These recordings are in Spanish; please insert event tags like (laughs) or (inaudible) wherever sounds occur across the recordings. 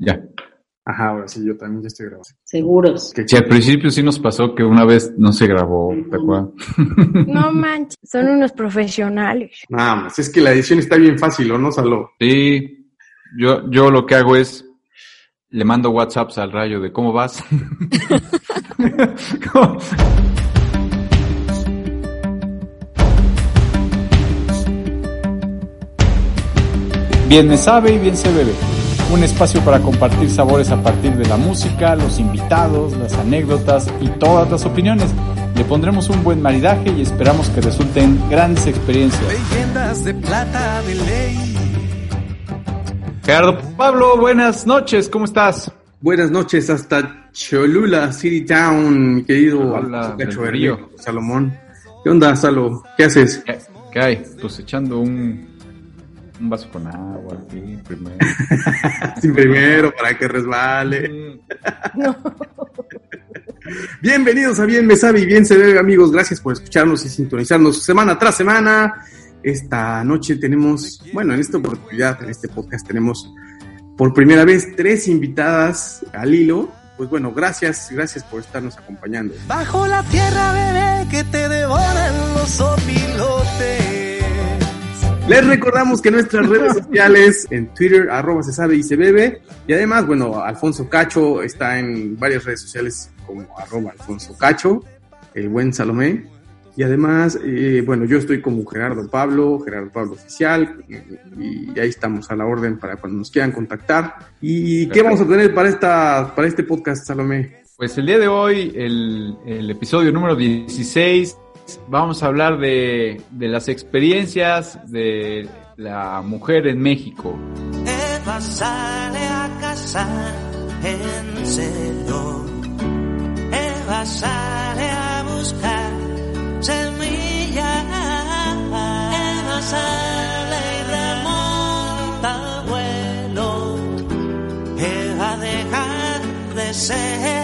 Ya. Ajá, ahora sí, yo también ya estoy grabando. Seguros. Qué Sí, al principio sí nos pasó que una vez no se grabó, ¿te acuerdas? (laughs) No manches, son unos profesionales. Nada más, es que la edición está bien fácil, ¿o no, Saló? Sí, yo, yo lo que hago es, le mando WhatsApps al rayo de cómo vas. (laughs) ¿Cómo? Bien me sabe y bien se bebe. Un espacio para compartir sabores a partir de la música, los invitados, las anécdotas y todas las opiniones. Le pondremos un buen maridaje y esperamos que resulten grandes experiencias. Leyendas de plata de ley. Gerardo Pablo, buenas noches, ¿cómo estás? Buenas noches hasta Cholula, City Town, mi querido Hola, Cacho Salomón. ¿Qué onda, Salo? ¿Qué haces? ¿Qué, qué hay? Pues echando un, un vaso con agua aquí primero. (laughs) Sin primero, para que resbale. No. (laughs) Bienvenidos a Bien Me Sabe y Bien Se Bebe, amigos. Gracias por escucharnos y sintonizarnos semana tras semana. Esta noche tenemos, bueno, en esta oportunidad, en este podcast, tenemos por primera vez tres invitadas al hilo. Pues bueno, gracias, gracias por estarnos acompañando. Bajo la tierra, bebé, que te devoran los opilotes. Les recordamos que nuestras redes sociales, en Twitter, arroba se sabe y se bebe. Y además, bueno, Alfonso Cacho está en varias redes sociales como arroba Alfonso Cacho, el buen Salomé. Y además, eh, bueno, yo estoy como Gerardo Pablo, Gerardo Pablo Oficial, y, ahí estamos a la orden para cuando nos quieran contactar. ¿Y qué vamos a tener para, esta, para este podcast, Salomé? Pues el día de hoy, el, el episodio número 16, vamos a hablar de, de las experiencias de la mujer en México. Eva sale a cazar en serio. Eva sale a buscar semillas. Eva sale y remonta vuelo. Eva dejar de ser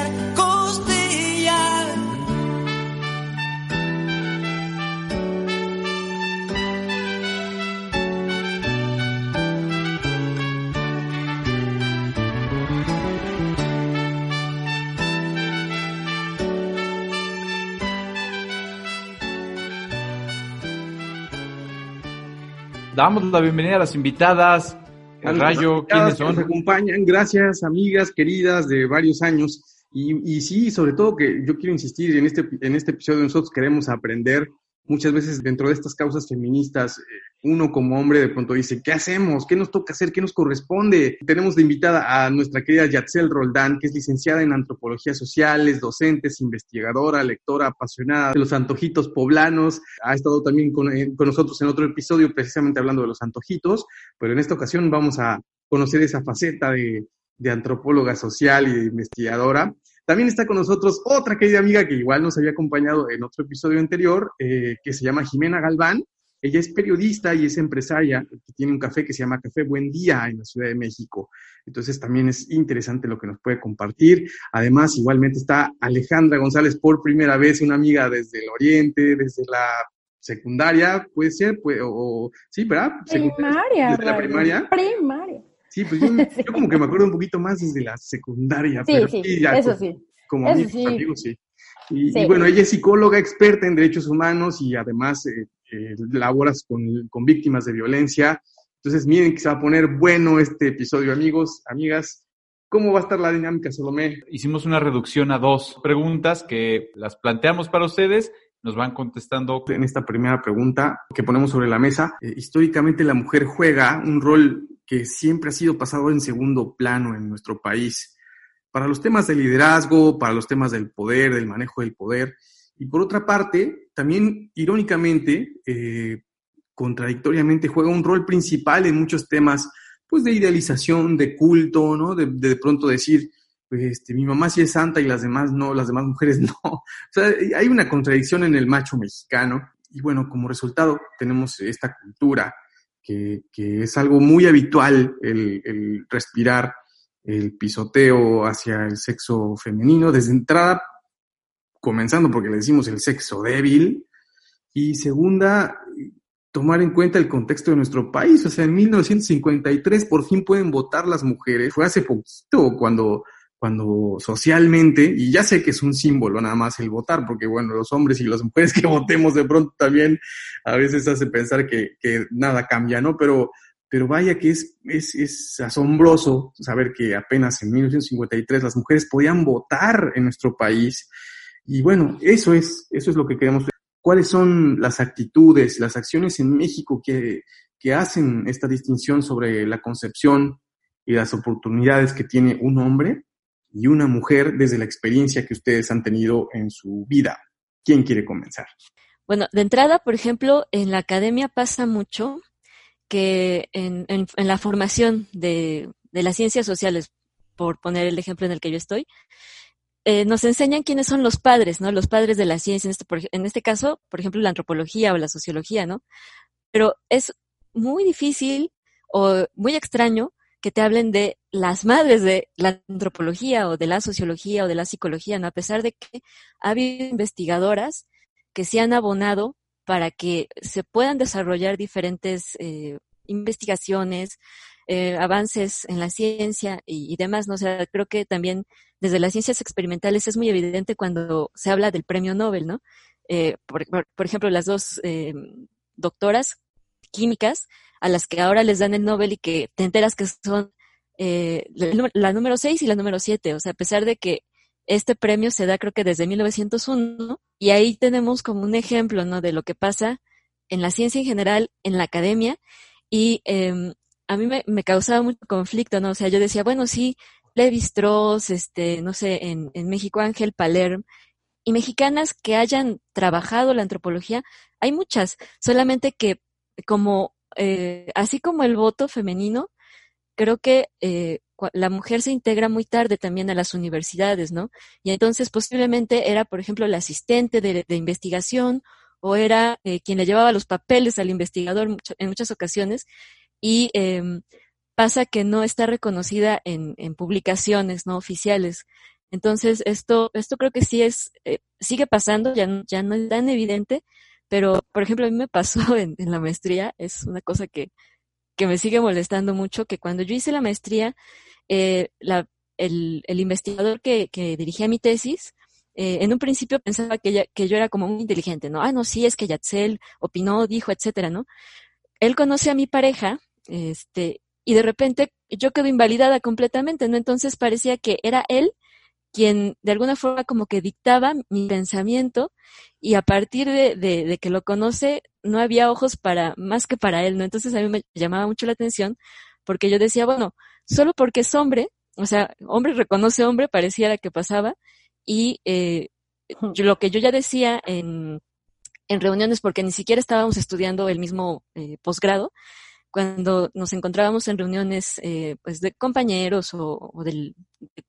Damos la bienvenida a las invitadas. El Rayo, ¿quiénes que Nos son? acompañan, gracias, amigas queridas de varios años. Y, y sí, sobre todo que yo quiero insistir en este, en este episodio, nosotros queremos aprender. Muchas veces dentro de estas causas feministas, eh, uno como hombre de pronto dice, ¿qué hacemos? ¿Qué nos toca hacer? ¿Qué nos corresponde? Tenemos de invitada a nuestra querida Yatzel Roldán, que es licenciada en Antropología Social, es docente, es investigadora, lectora, apasionada de los antojitos poblanos. Ha estado también con, eh, con nosotros en otro episodio precisamente hablando de los antojitos, pero en esta ocasión vamos a conocer esa faceta de, de antropóloga social y de investigadora. También está con nosotros otra querida amiga que igual nos había acompañado en otro episodio anterior, eh, que se llama Jimena Galván. Ella es periodista y es empresaria, que tiene un café que se llama Café Buen Día en la Ciudad de México. Entonces también es interesante lo que nos puede compartir. Además, igualmente está Alejandra González por primera vez, una amiga desde el Oriente, desde la secundaria, puede ser, puede, o, sí, ¿verdad? Primaria. Desde la Rayo. primaria. Primaria. Sí, pues yo, (laughs) yo como que me acuerdo un poquito más desde la secundaria. Sí, pero sí, ya eso como- sí. Como eso amigos, sí. amigos, sí. Y, Sí. y bueno, ella es psicóloga experta en derechos humanos y además eh, eh, laboras con, con víctimas de violencia. Entonces, miren que se va a poner bueno este episodio, amigos, amigas. ¿Cómo va a estar la dinámica, Salomé? Hicimos una reducción a dos preguntas que las planteamos para ustedes. Nos van contestando. En esta primera pregunta que ponemos sobre la mesa, eh, históricamente la mujer juega un rol que siempre ha sido pasado en segundo plano en nuestro país para los temas de liderazgo, para los temas del poder, del manejo del poder. Y por otra parte, también irónicamente, eh, contradictoriamente, juega un rol principal en muchos temas, pues de idealización, de culto, ¿no? De, de pronto decir, este, mi mamá sí es santa y las demás no, las demás mujeres (laughs) no. O sea, hay una contradicción en el macho mexicano. Y bueno, como resultado tenemos esta cultura que, que es algo muy habitual, el, el respirar el pisoteo hacia el sexo femenino, desde entrada, comenzando porque le decimos el sexo débil, y segunda, tomar en cuenta el contexto de nuestro país. O sea, en 1953 por fin pueden votar las mujeres. Fue hace poquito cuando, cuando socialmente, y ya sé que es un símbolo nada más el votar, porque bueno, los hombres y las mujeres que (laughs) votemos de pronto también a veces hace pensar que, que nada cambia, ¿no? Pero, pero vaya que es, es, es asombroso saber que apenas en 1953 las mujeres podían votar en nuestro país. Y bueno, eso es, eso es lo que queremos cuáles son las actitudes, las acciones en México que, que hacen esta distinción sobre la concepción y las oportunidades que tiene un hombre y una mujer desde la experiencia que ustedes han tenido en su vida. ¿Quién quiere comenzar? Bueno, de entrada, por ejemplo, en la academia pasa mucho que en, la formación de, las ciencias sociales, por poner el ejemplo en el que yo estoy, eh, nos enseñan quiénes son los padres, ¿no? Los padres de la ciencia, en este, en este caso, por ejemplo, la antropología o la sociología, ¿no? Pero es muy difícil o muy extraño que te hablen de las madres de la antropología o de la sociología o de la psicología, ¿no? A pesar de que ha habido investigadoras que se han abonado para que se puedan desarrollar diferentes eh, investigaciones, eh, avances en la ciencia y, demás, ¿no? O sea, creo que también desde las ciencias experimentales es muy evidente cuando se habla del premio Nobel, ¿no? Eh, por, ejemplo, las dos doctoras químicas a las que ahora les dan el Nobel y que te enteras que son eh, la, número 6 y la número 7, o sea, a pesar de que este premio se da creo que desde 1901 y ahí tenemos como un ejemplo, ¿no? De lo que pasa en la ciencia en general, en la academia y eh, a mí me, me, causaba mucho conflicto, ¿no? O sea, yo decía, bueno, sí, Levi Strauss, este, no sé, en, en México Ángel Palerm, y mexicanas que hayan trabajado la antropología, hay muchas, solamente que como, eh, así como el voto femenino, creo que eh, la mujer se integra muy tarde también a las universidades, ¿no? Y entonces posiblemente era, por ejemplo, la asistente de, investigación o era eh, quien le llevaba los papeles al investigador en muchas ocasiones y eh, pasa que no está reconocida en, en, publicaciones no oficiales. Entonces, esto, esto creo que sí es, eh, sigue pasando, ya, ya no es tan evidente, pero, por ejemplo, a mí me pasó (laughs) en, la maestría, es una cosa que, que me sigue molestando mucho, que cuando yo hice la maestría, eh, la, el, el, investigador que, que, dirigía mi tesis, eh, en un principio pensaba que, que yo era como muy inteligente, ¿no? Ah, no, sí, es que Yatzel opinó, dijo, etcétera, ¿no? Él conoce a mi pareja, este, y de repente yo quedo invalidada completamente, ¿no? Entonces parecía que era él quien de alguna forma como que dictaba mi pensamiento y a partir de, de, de, que lo conoce no había ojos para más que para él, ¿no? Entonces a mí me llamaba mucho la atención porque yo decía, bueno, solo porque es hombre, o sea, hombre reconoce hombre, pareciera que pasaba y eh, yo, lo que yo ya decía en, en reuniones, porque ni siquiera estábamos estudiando el mismo eh, posgrado, cuando nos encontrábamos en reuniones eh, pues de compañeros o, o del, de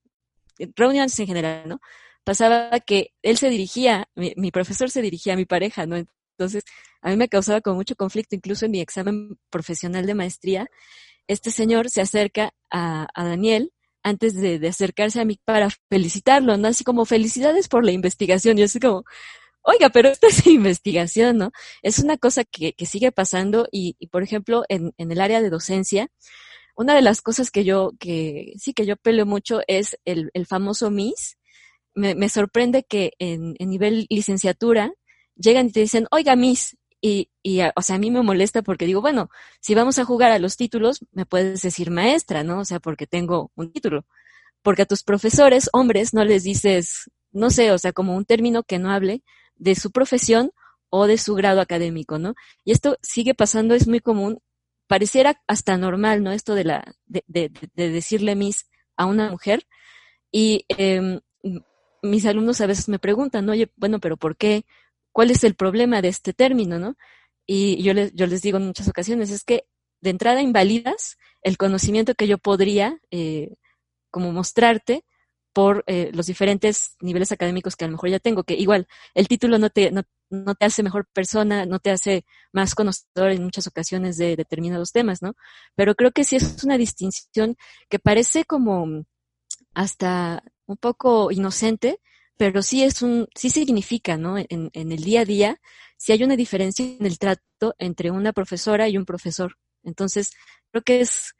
reuniones en general, ¿no? Pasaba que él se dirigía, mi, mi, profesor se dirigía a mi pareja, ¿no? Entonces, a mí me causaba como mucho conflicto, incluso en mi examen profesional de maestría, este señor se acerca a, Daniel antes de, acercarse a mí para felicitarlo, ¿no? Así como felicidades por la investigación. Y así como, oiga, pero esta es (laughs) investigación, ¿no? Es una cosa que, que sigue pasando y, y, por ejemplo, en, el área de docencia, una de las cosas que yo, que sí que yo peleo mucho es el, el famoso MIS. Me, me, sorprende que en, en nivel licenciatura llegan y te dicen, oiga, Miss, y, y, o sea, a mí me molesta porque digo, bueno, si vamos a jugar a los títulos, me puedes decir maestra, ¿no? O sea, porque tengo un título. Porque a tus profesores, hombres, no les dices, no sé, o sea, como un término que no hable de su profesión o de su grado académico, ¿no? Y esto sigue pasando, es muy común, pareciera hasta normal, ¿no? Esto de la, de, de, de decirle Miss a una mujer. Y eh, mis alumnos a veces me preguntan, oye, bueno, pero ¿por qué? ¿Cuál es el problema de este término, no? Y yo les, yo les digo en muchas ocasiones, es que de entrada invalidas el conocimiento que yo podría eh, como mostrarte por eh, los diferentes niveles académicos que a lo mejor ya tengo, que igual el título no te, no, no te hace mejor persona, no te hace más conocedor en muchas ocasiones de determinados temas, ¿no? Pero creo que sí es una distinción que parece como hasta un poco inocente, pero sí es un, sí significa, ¿no? En, en el día a día, si hay una diferencia en el trato entre una profesora y un profesor. Entonces, creo que es,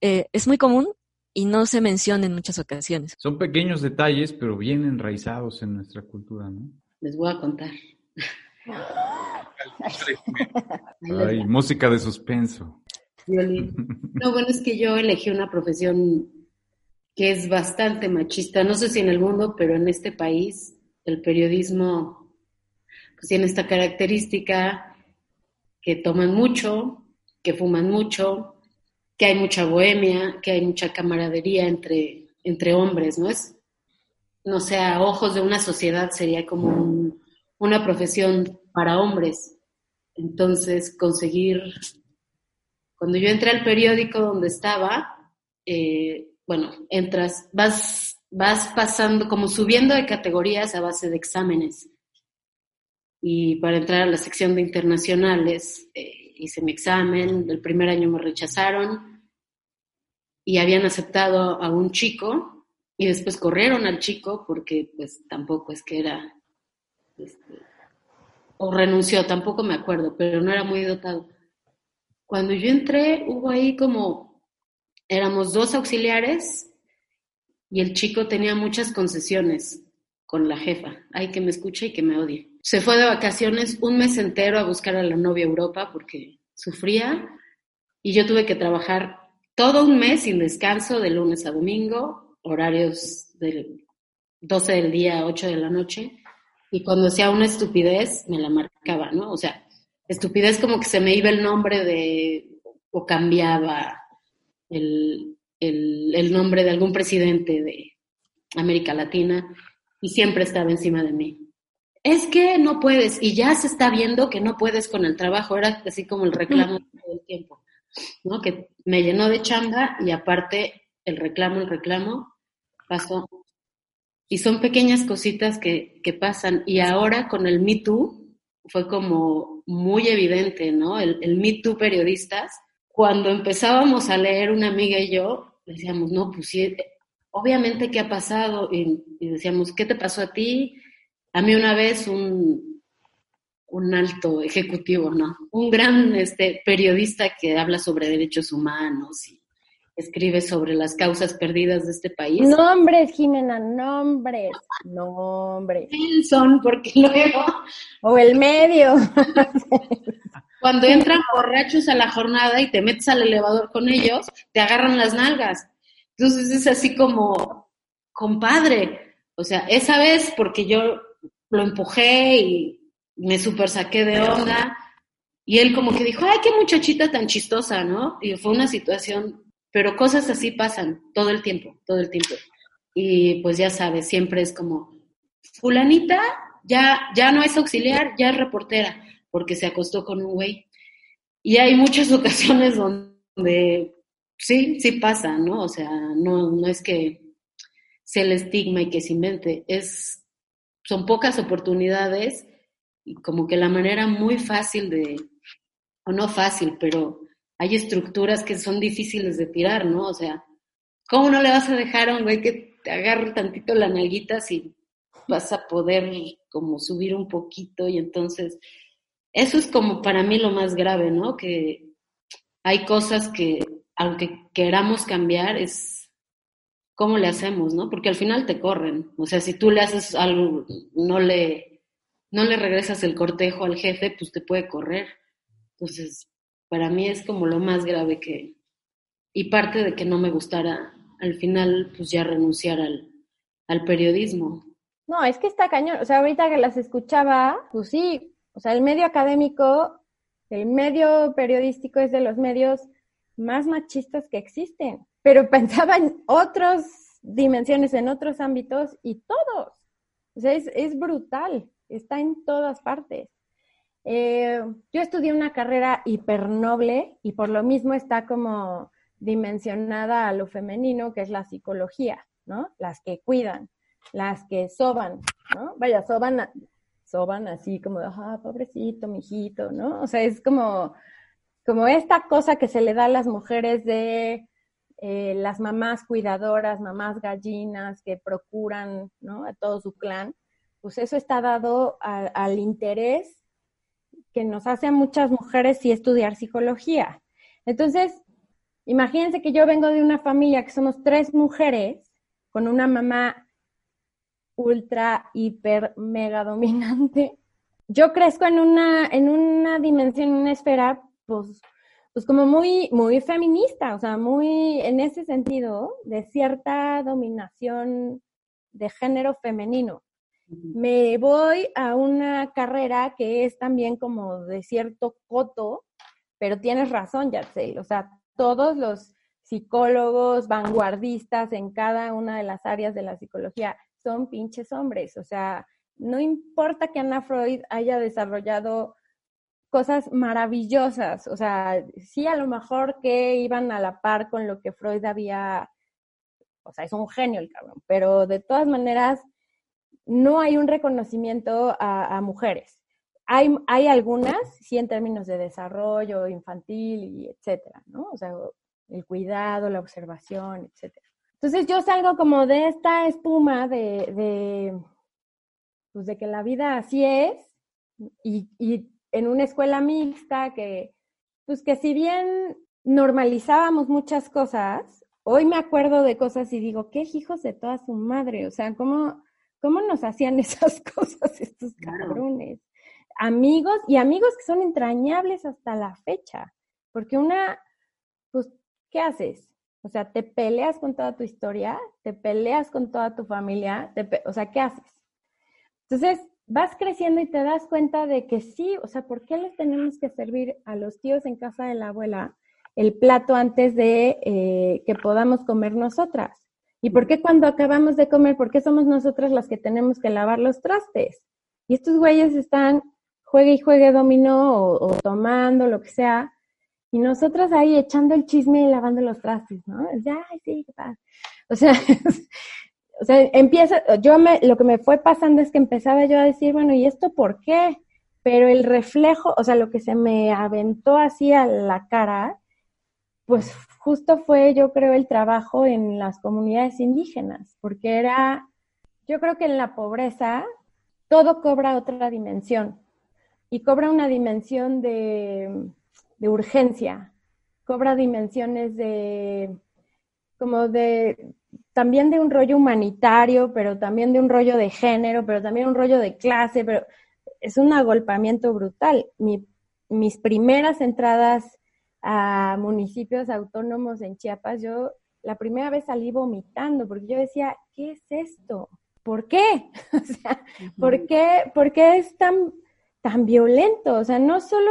eh, es muy común y no se menciona en muchas ocasiones. Son pequeños detalles, pero bien enraizados en nuestra cultura, ¿no? Les voy a contar. Ay, música de suspenso. No, bueno, es que yo elegí una profesión que es bastante machista. No sé si en el mundo, pero en este país el periodismo pues, tiene esta característica que toman mucho, que fuman mucho, que hay mucha bohemia, que hay mucha camaradería entre, entre hombres, ¿no? Es, no sé, a ojos de una sociedad sería como un- una profesión para hombres. Entonces, conseguir, cuando yo entré al periódico donde estaba, eh, bueno, entras, vas, vas pasando, como subiendo de categorías a base de exámenes. Y para entrar a la sección de internacionales, eh, hice mi examen, el primer año me rechazaron y habían aceptado a un chico y después corrieron al chico porque pues tampoco es que era, este, o renunció, tampoco me acuerdo, pero no era muy dotado. Cuando yo entré hubo ahí como, éramos dos auxiliares y el chico tenía muchas concesiones con la jefa, ay que me escuche y que me odie. Se fue de vacaciones un mes entero a buscar a la novia Europa porque sufría y yo tuve que trabajar todo un mes sin descanso de lunes a domingo, horarios del 12 del día a 8 de la noche y cuando hacía una estupidez me la marcaba, ¿no? O sea, estupidez como que se me iba el nombre de o cambiaba el, el, el nombre de algún presidente de América Latina y siempre estaba encima de mí. Es que no puedes, y ya se está viendo que no puedes con el trabajo, era así como el reclamo todo el tiempo, ¿no? Que me llenó de chamba y aparte el reclamo, el reclamo, pasó. Y son pequeñas cositas que, que pasan. Y ahora con el Me Too fue como muy evidente, ¿no? El, el Me Too periodistas, cuando empezábamos a leer una amiga y yo, decíamos, no, pues sí, obviamente, ¿qué ha pasado? Y, y decíamos, ¿qué te pasó a ti? A mí una vez un, un alto ejecutivo, ¿no? Un gran este, periodista que habla sobre derechos humanos y escribe sobre las causas perdidas de este país. Nombres, Jimena, nombres, nombres. Nelson, porque luego O el medio. (laughs) cuando entran borrachos a la jornada y te metes al elevador con ellos, te agarran las nalgas. Entonces es así como, compadre, o sea, esa vez porque yo lo empujé y me super saqué de onda y él como que dijo, ay, qué muchachita tan chistosa, ¿no? Y fue una situación, pero cosas así pasan todo el tiempo, todo el tiempo. Y pues ya sabes, siempre es como, fulanita ya, ya no es auxiliar, ya es reportera, porque se acostó con un güey. Y hay muchas (laughs) ocasiones donde sí, sí pasa, ¿no? O sea, no, no es que sea el estigma y que se invente, es, son pocas oportunidades y como que la manera muy fácil de, o no fácil, pero hay estructuras que son difíciles de tirar, ¿no? O sea, ¿cómo no le vas a dejar a un güey que te agarre tantito la nalguita si vas a poder como subir un poquito y entonces eso es como para mí lo más grave, ¿no? Que hay cosas que aunque queramos cambiar es cómo le hacemos, ¿no? Porque al final te corren. O sea, si tú le haces algo, no le, no le regresas el cortejo al jefe, pues te puede correr. Entonces, para mí es como lo más grave que, y parte de que no me gustara al final, pues ya renunciar al, al periodismo. No, es que está cañón. O sea, ahorita que las escuchaba, pues sí, o sea, el medio académico, el medio periodístico es de los medios más machistas que existen. Pero (laughs) pensaba en otras dimensiones, en otros ámbitos y todos. O sea, es, es brutal, está en todas partes. Eh, yo estudié una carrera hipernoble y por lo mismo está como dimensionada a lo femenino, que es la psicología, ¿no? Las que cuidan, las que soban, ¿no? Vaya, soban, soban así como, ah, pobrecito, mijito, ¿no? O sea, es como, como esta cosa que se le da a las mujeres de las mamás cuidadoras, mamás gallinas que procuran ¿no? a todo su clan. pues eso está dado al interés que nos hace a muchas mujeres sí estudiar psicología. Entonces, imagínense que yo vengo de una familia que somos tres mujeres con una mamá ultra, hiper, mega dominante. Yo crezco en una, en una dimensión, en una esfera, pues, pues como muy, muy feminista, o sea, muy en ese sentido de cierta dominación de género femenino. Me voy a una carrera que es también como de cierto coto, pero tienes razón, Yatsel, o sea, todos los psicólogos vanguardistas en cada una de las áreas de la psicología son pinches hombres, o sea, no importa que Ana Freud haya desarrollado cosas maravillosas, o sea, sí a lo mejor que iban a la par con lo que Freud había, o sea, es un genio el cabrón, pero de todas maneras no hay un reconocimiento a, mujeres. Hay, hay, algunas, sí, en términos de desarrollo infantil y etcétera, ¿no? O sea, el cuidado, la observación, etcétera. Entonces yo salgo como de esta espuma de, de, pues de que la vida así es y, y en una escuela mixta que, pues que si bien normalizábamos muchas cosas, hoy me acuerdo de cosas y digo, qué hijos de toda su madre, o sea, cómo ¿Cómo nos hacían (laughs) esas cosas estos cabrones? Amigos y amigos que son entrañables hasta la fecha. Porque una, pues, ¿qué haces? O sea, te peleas con toda tu historia, te peleas con toda tu familia, o sea, ¿qué haces? Entonces, vas creciendo y te das cuenta de que sí, o sea, ¿por qué les tenemos que servir a los tíos en casa de la abuela el plato antes de eh, que podamos comer nosotras? ¿Y por qué cuando acabamos de comer, por qué somos nosotras las que tenemos que lavar los trastes? Y estos güeyes están juegue y juegue dominó o, tomando, lo que sea, y nosotras ahí echando el chisme y lavando los trastes, ¿no? Ya, sí, qué pasa. (laughs) O sea, (laughs) o sea, empieza, yo me, lo que me fue pasando es que empezaba yo a decir, bueno, ¿y esto por qué? Pero el reflejo, o sea, lo que se me aventó así a la cara, pues justo fue, yo creo, el trabajo en las comunidades indígenas, porque era, yo creo que en la pobreza todo cobra otra dimensión y cobra una dimensión de, urgencia, cobra dimensiones de, como de, también de un rollo humanitario, pero también de un rollo de género, pero también un rollo de clase, pero es un agolpamiento brutal. mis primeras entradas a municipios autónomos en Chiapas, yo la primera vez salí vomitando porque yo decía, ¿qué es esto? ¿Por qué? (laughs) o sea, ¿por qué, ¿por qué es tan, tan violento? O sea, no solo,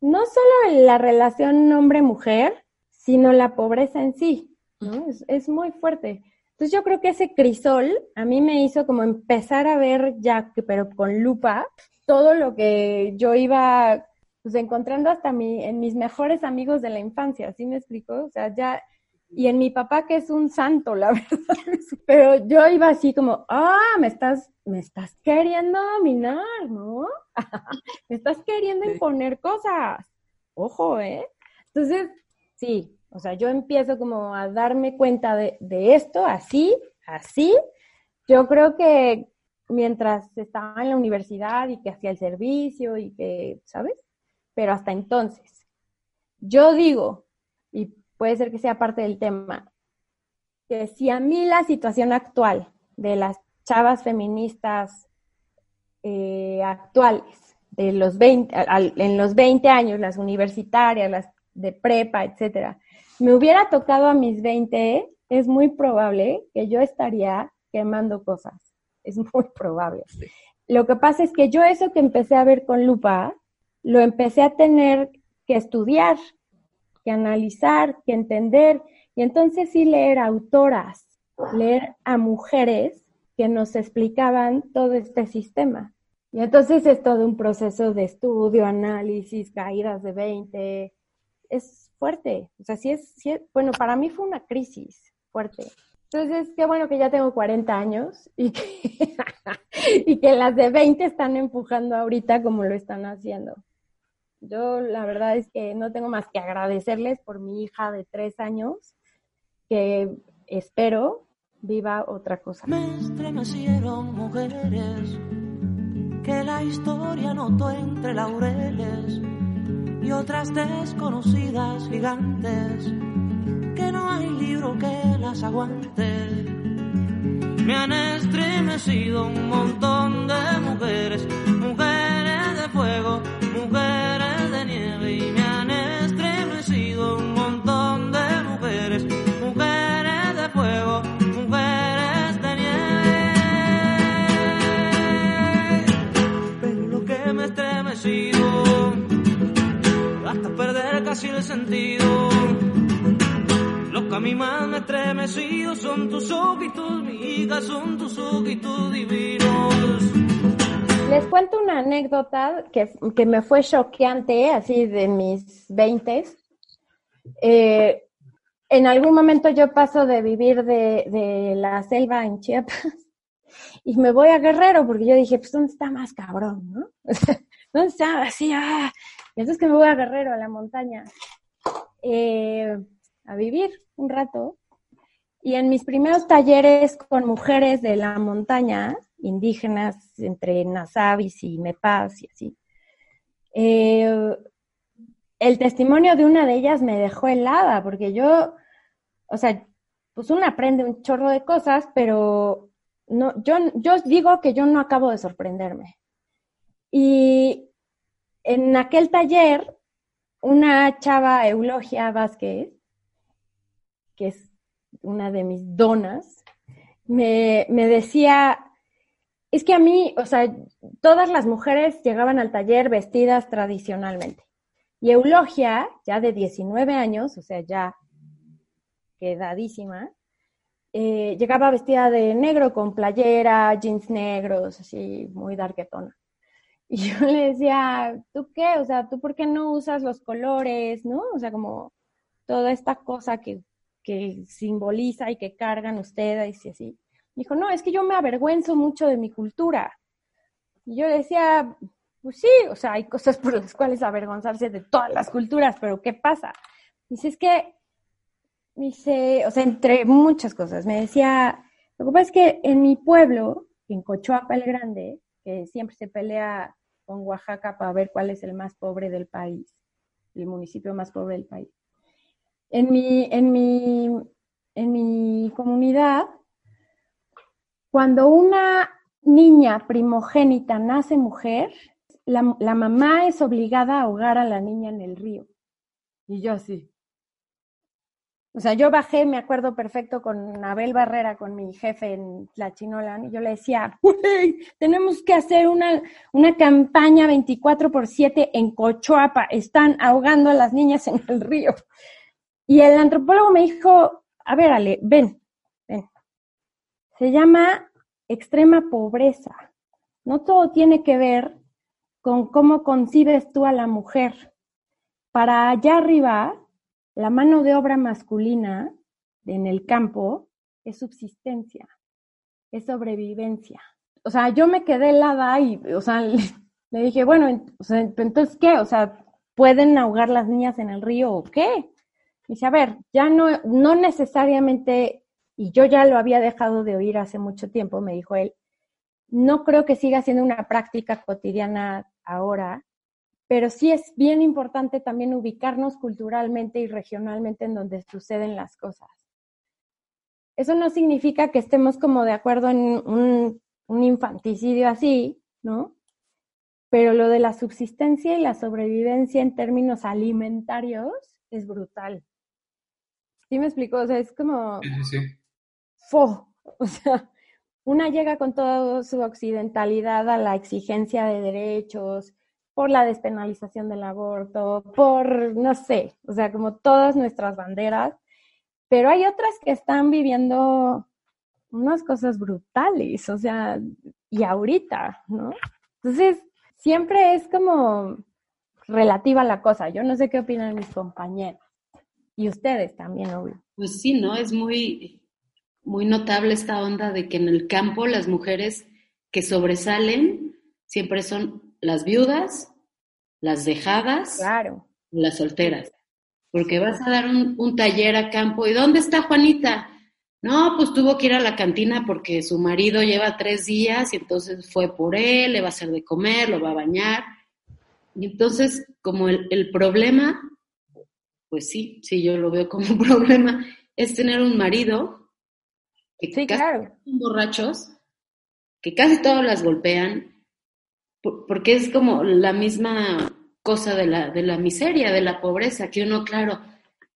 no solo la relación hombre-mujer, sino la pobreza en sí, ¿no? Es, es muy fuerte. Entonces yo creo que ese crisol a mí me hizo como empezar a ver ya, pero con lupa, todo lo que yo iba pues encontrando hasta mi, en mis mejores amigos de la infancia, ¿sí me explico? O sea, ya, y en mi papá que es un santo, la (laughs) verdad, pero yo iba así como, ah, me estás, me estás queriendo dominar, ¿no? (laughs) me estás queriendo imponer cosas, ojo, ¿eh? Entonces, sí, o sea, yo empiezo como a darme cuenta de, de esto, así, así, yo creo que mientras estaba en la universidad y que hacía el servicio y que, ¿sabes? Pero hasta entonces. Yo digo, y puede ser que sea parte del tema, que si a mí la situación actual de las chavas feministas eh, actuales, de los 20, en los 20 años, las universitarias, las de prepa, etcétera, me hubiera tocado a mis 20, es muy probable que yo estaría quemando cosas. Es muy probable. Lo que pasa es que yo eso que empecé a ver con lupa, lo empecé a tener que estudiar, que analizar, que entender, y entonces sí leer autoras, leer a mujeres que nos explicaban todo este sistema. Y entonces es todo un proceso de estudio, análisis, caídas de 20. Es fuerte. O sea, sí es, bueno, para mí fue una crisis fuerte. Entonces, qué bueno que ya tengo 40 años y que, (laughs) y que las de 20 están empujando ahorita como lo están haciendo. Yo la verdad es que no tengo más que agradecerles por mi hija de tres años, que espero viva otra cosa. Me estremecieron mujeres que la historia notó entre laureles y otras desconocidas gigantes que no hay libro que las aguante. Me han estremecido un montón de mujeres, sentido. Lo que a mí más me estremecido son tus ojitos, mi hija, son tus ojitos divinos. Les cuento una anécdota que, que me fue choqueante, así de mis veintes. Eh, en algún momento yo paso de vivir de, de la selva en Chiapas (laughs) y me voy a Guerrero porque yo dije, pues, ¿dónde está más cabrón, no? (laughs) ¿Dónde está? Así, ah. Y entonces que me voy a Guerrero, a la montaña, eh, a vivir un rato. Y en mis primeros talleres con mujeres de la montaña, indígenas, entre Nasabis y Mepas y así, eh, el testimonio de una de ellas me dejó helada, porque yo, o sea, pues uno aprende un chorro de cosas, pero no, yo, yo digo que yo no acabo de sorprenderme. Y en aquel taller, una chava, Eulogia Vázquez, que es una de mis donas, me, me decía, es que a mí, o sea, todas las mujeres llegaban al taller vestidas tradicionalmente. Y Eulogia, ya de 19 años, o sea, ya quedadísima, eh, llegaba vestida de negro con playera, jeans negros, así muy darketona. Y yo (laughs) le decía, ¿tú qué? O sea, ¿tú por qué no usas los colores, no? O sea, como toda esta cosa que, que simboliza y que cargan ustedes y así. Dijo, no, es que yo me avergüenzo mucho de mi cultura. Y yo decía, pues sí, o sea, hay cosas por las cuales avergonzarse de todas las culturas, pero ¿qué pasa? Dice, es que, dice, o sea, entre muchas cosas, me decía, lo que pasa es que en mi pueblo, en Cochoapa el Grande, que siempre se pelea con Oaxaca para ver cuál es el más pobre del país, el municipio más pobre del país. En mi, en mi, en mi comunidad, cuando una niña primogénita nace mujer, la, la, mamá es obligada a ahogar a la niña en el río. Y yo sí. O sea, yo bajé, me acuerdo perfecto, con Abel Barrera, con mi jefe en Tlachinolan, y yo le decía, "Güey, tenemos que hacer una, una campaña 24 por 7 en Cochoapa, están ahogando a las niñas en el río. Y el antropólogo me dijo, a ver, Ale, ven, ven. Se llama extrema pobreza. No todo tiene que ver con cómo concibes tú a la mujer. Para allá arriba, la mano de obra masculina en el campo es subsistencia, es sobrevivencia. O sea, yo me quedé helada y, o sea, (laughs) le, dije, bueno, entonces, ¿qué? O sea, ¿pueden ahogar las niñas en el río o qué? dice, a ver, ya no, no necesariamente, y yo ya lo había dejado de oír hace mucho tiempo, me dijo él, no creo que siga siendo una práctica cotidiana ahora, pero sí es bien importante también ubicarnos culturalmente y regionalmente en donde suceden las cosas. Eso no significa que estemos como de acuerdo en un, un infanticidio así, ¿no? Pero lo de la subsistencia y la sobrevivencia en términos alimentarios es brutal. ¿Sí me explico? O sea, es como... Sí. ¡Fo! O sea, una llega con toda su occidentalidad a la exigencia de derechos, por la despenalización del aborto, por, no sé, o sea, como todas nuestras banderas, pero hay otras que están viviendo unas cosas brutales, o sea, y ahorita, ¿no? Entonces, siempre es como relativa la cosa. Yo no sé qué opinan mis compañeros. Y ustedes también, obvio. Pues sí, ¿no? Es muy, muy notable esta onda de que en el campo las mujeres que sobresalen siempre son las viudas, las dejadas, claro. las solteras. Porque vas a dar un, un, taller a campo. ¿Y dónde está Juanita? No, pues tuvo que ir a la cantina porque su marido lleva tres días y entonces fue por él, le va a hacer de comer, lo va a bañar. Y entonces, como el, el problema, pues sí, sí, yo lo veo como (laughs) un problema, es tener un marido que Sí, casi claro. son borrachos, que casi todos las golpean, porque es como la misma cosa de la, de la miseria, de la pobreza, que uno, claro,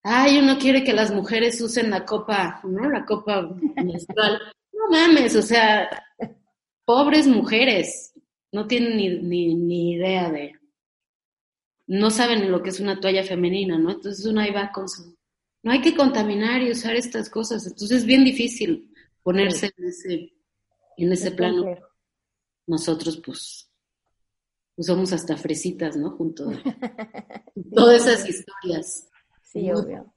ay, uno quiere que las mujeres usen la copa, ¿no? La copa menstrual. (laughs) No mames, o sea, pobres mujeres, no tienen ni, ni, ni idea de, no saben lo que es una toalla femenina, ¿no? Entonces uno ahí va con su, no hay que contaminar y usar estas cosas, entonces es bien difícil ponerse en ese, en ese Es plano. complejo. Nosotros, pues, pues somos hasta fresitas, ¿no? Junto de (laughs) todas esas historias. Sí, obvio.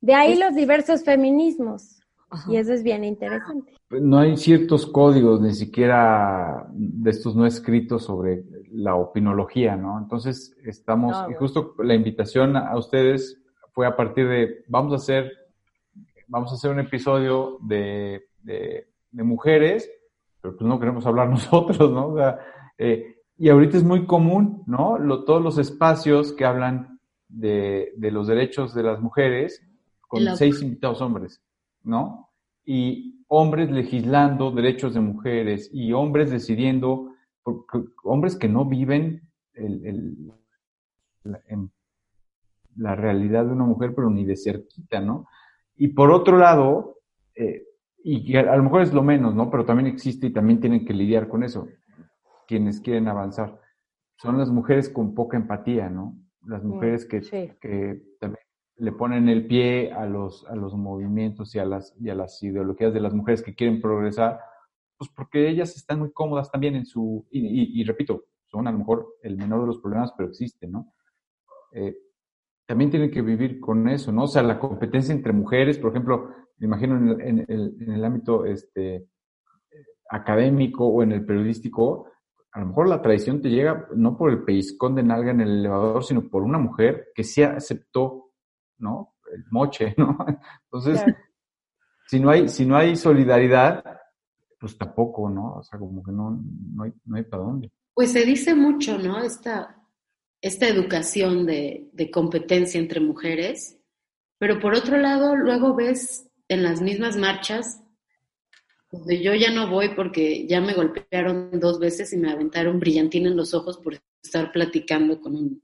De ahí los diversos feminismos. Ajá. Y eso es bien interesante. No hay ciertos códigos, ni siquiera de estos no escritos sobre la opinología, ¿no? Entonces, estamos, No, y justo la invitación a ustedes fue a partir de, vamos a hacer, vamos a hacer un episodio de, de, de mujeres, pero pues no queremos hablar (laughs) nosotros, ¿no? O sea, eh, y ahorita es muy común, ¿no? Lo- todos los espacios que hablan de, de los derechos de las mujeres con La- seis invitados hombres, ¿no? Y hombres legislando derechos de mujeres y hombres decidiendo, hombres que no viven el- el- la, en la realidad de una mujer, pero ni de cerquita, ¿no? Y por otro lado, eh, y a lo mejor es lo menos, ¿no? Pero también existe y también tienen que lidiar con eso, quienes quieren avanzar. Son las mujeres con poca empatía, ¿no? Las mujeres que, sí. que también le ponen el pie a los, a los movimientos y a, las, y a las ideologías de las mujeres que quieren progresar, pues porque ellas están muy cómodas también en su, y, y- y repito, son a lo mejor el menor de los problemas, pero existen, ¿no? Eh, también tienen que vivir con eso, ¿no? O sea, la competencia entre mujeres, por ejemplo, me imagino en el, en el- en el ámbito este, académico o en el periodístico, a lo mejor la traición te llega no por el pellizcón de nalga en el elevador, sino por una mujer que sí aceptó, ¿no? El moche, (laughs) ¿no? Entonces, Claro. si no hay, si no hay solidaridad, pues tampoco, ¿no? O sea, como que no, no hay, no hay para dónde. Pues se dice mucho, ¿no? Esta, esta educación de, de competencia entre mujeres, pero por otro lado, luego ves en las mismas marchas, donde yo ya no voy porque ya me golpearon dos veces y me aventaron brillantina en los ojos por estar platicando con un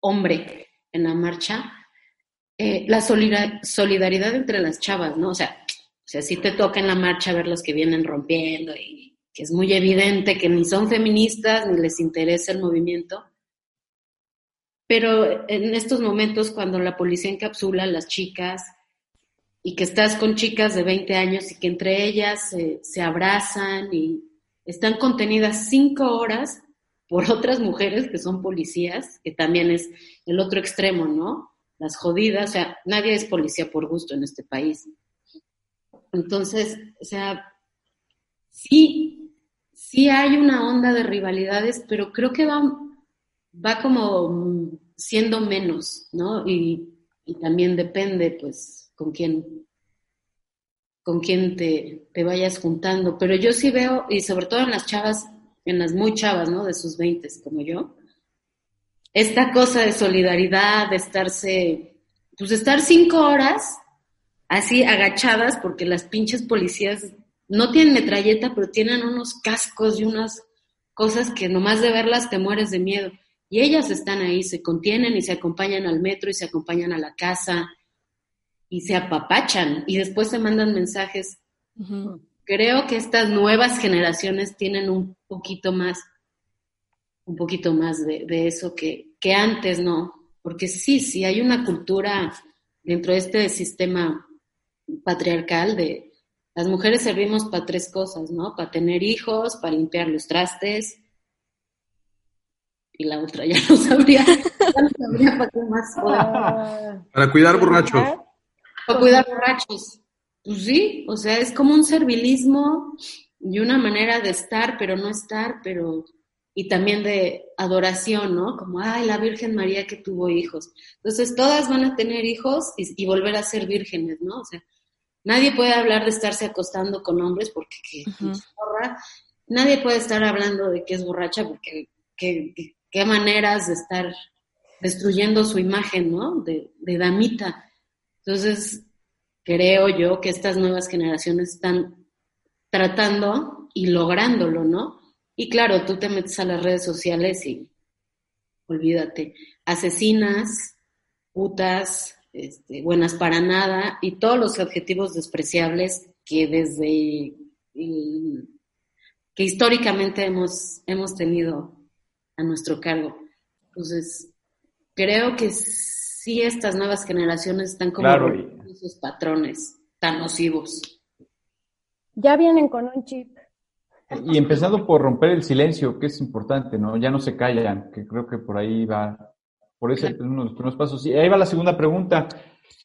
hombre en la marcha, eh, la solida- solidaridad entre las chavas, ¿no? O sea, o sea, sí te toca en la marcha ver los que vienen rompiendo y que es muy evidente que ni son feministas ni les interesa el movimiento. Pero en estos momentos, cuando la policía encapsula a las chicas y que estás con chicas de 20 años y que entre ellas se abrazan y están contenidas cinco horas por (laughs) otras mujeres que son policías, que también es el otro extremo, ¿no? Las jodidas, o sea, nadie es policía por gusto en este país. Entonces, o sea, sí, sí hay una onda de rivalidades, pero creo que va, va como siendo menos, ¿no? Y, y también depende, pues, con quién, con quién te, te vayas juntando. Pero yo sí veo, y sobre todo en las chavas, en las muy chavas, ¿no? De sus veintes, como yo, esta cosa de solidaridad, de estarse, pues estar cinco horas así agachadas porque las pinches policías no tienen metralleta, pero tienen unos cascos y unas cosas que nomás de verlas te mueres de miedo. Y ellas están ahí, se contienen y se acompañan al metro y se acompañan a la casa y se apapachan y después se mandan mensajes. Creo que estas nuevas generaciones tienen un poquito más, un poquito más de, de eso que, que antes, ¿no? Porque sí, sí, hay una cultura dentro de este sistema patriarcal de las mujeres servimos para tres cosas, ¿no? Para tener hijos, para limpiar los trastes y la otra ya no sabría, ya no sabría para qué más Para cuidar borrachos. Para cuidar borrachos. Pues sí, o sea, es como un servilismo y una manera de estar, pero no estar, pero y también de adoración, ¿no? Como, ay, la Virgen María que tuvo hijos. Entonces, todas van a tener hijos y, y volver a ser vírgenes, ¿no? O sea, Nadie puede hablar de estarse acostando con hombres porque que, borra. Nadie puede estar hablando de que es borracha porque qué maneras de estar destruyendo su imagen, ¿no? De, de damita. Entonces, creo yo que estas nuevas generaciones están tratando y lográndolo, ¿no? Y claro, tú te metes a las redes sociales y olvídate, asesinas, putas, este, buenas para nada y todos los adjetivos despreciables que desde que históricamente hemos, hemos tenido a nuestro cargo. Entonces, creo que sí estas nuevas generaciones están como Claro, esos patrones tan nocivos. Ya vienen con un chip. Y empezando por romper el silencio, que es importante, ¿no? Ya no se callan, que creo que por ahí va, por ese es uno de los primeros pasos. Y ahí va la segunda pregunta.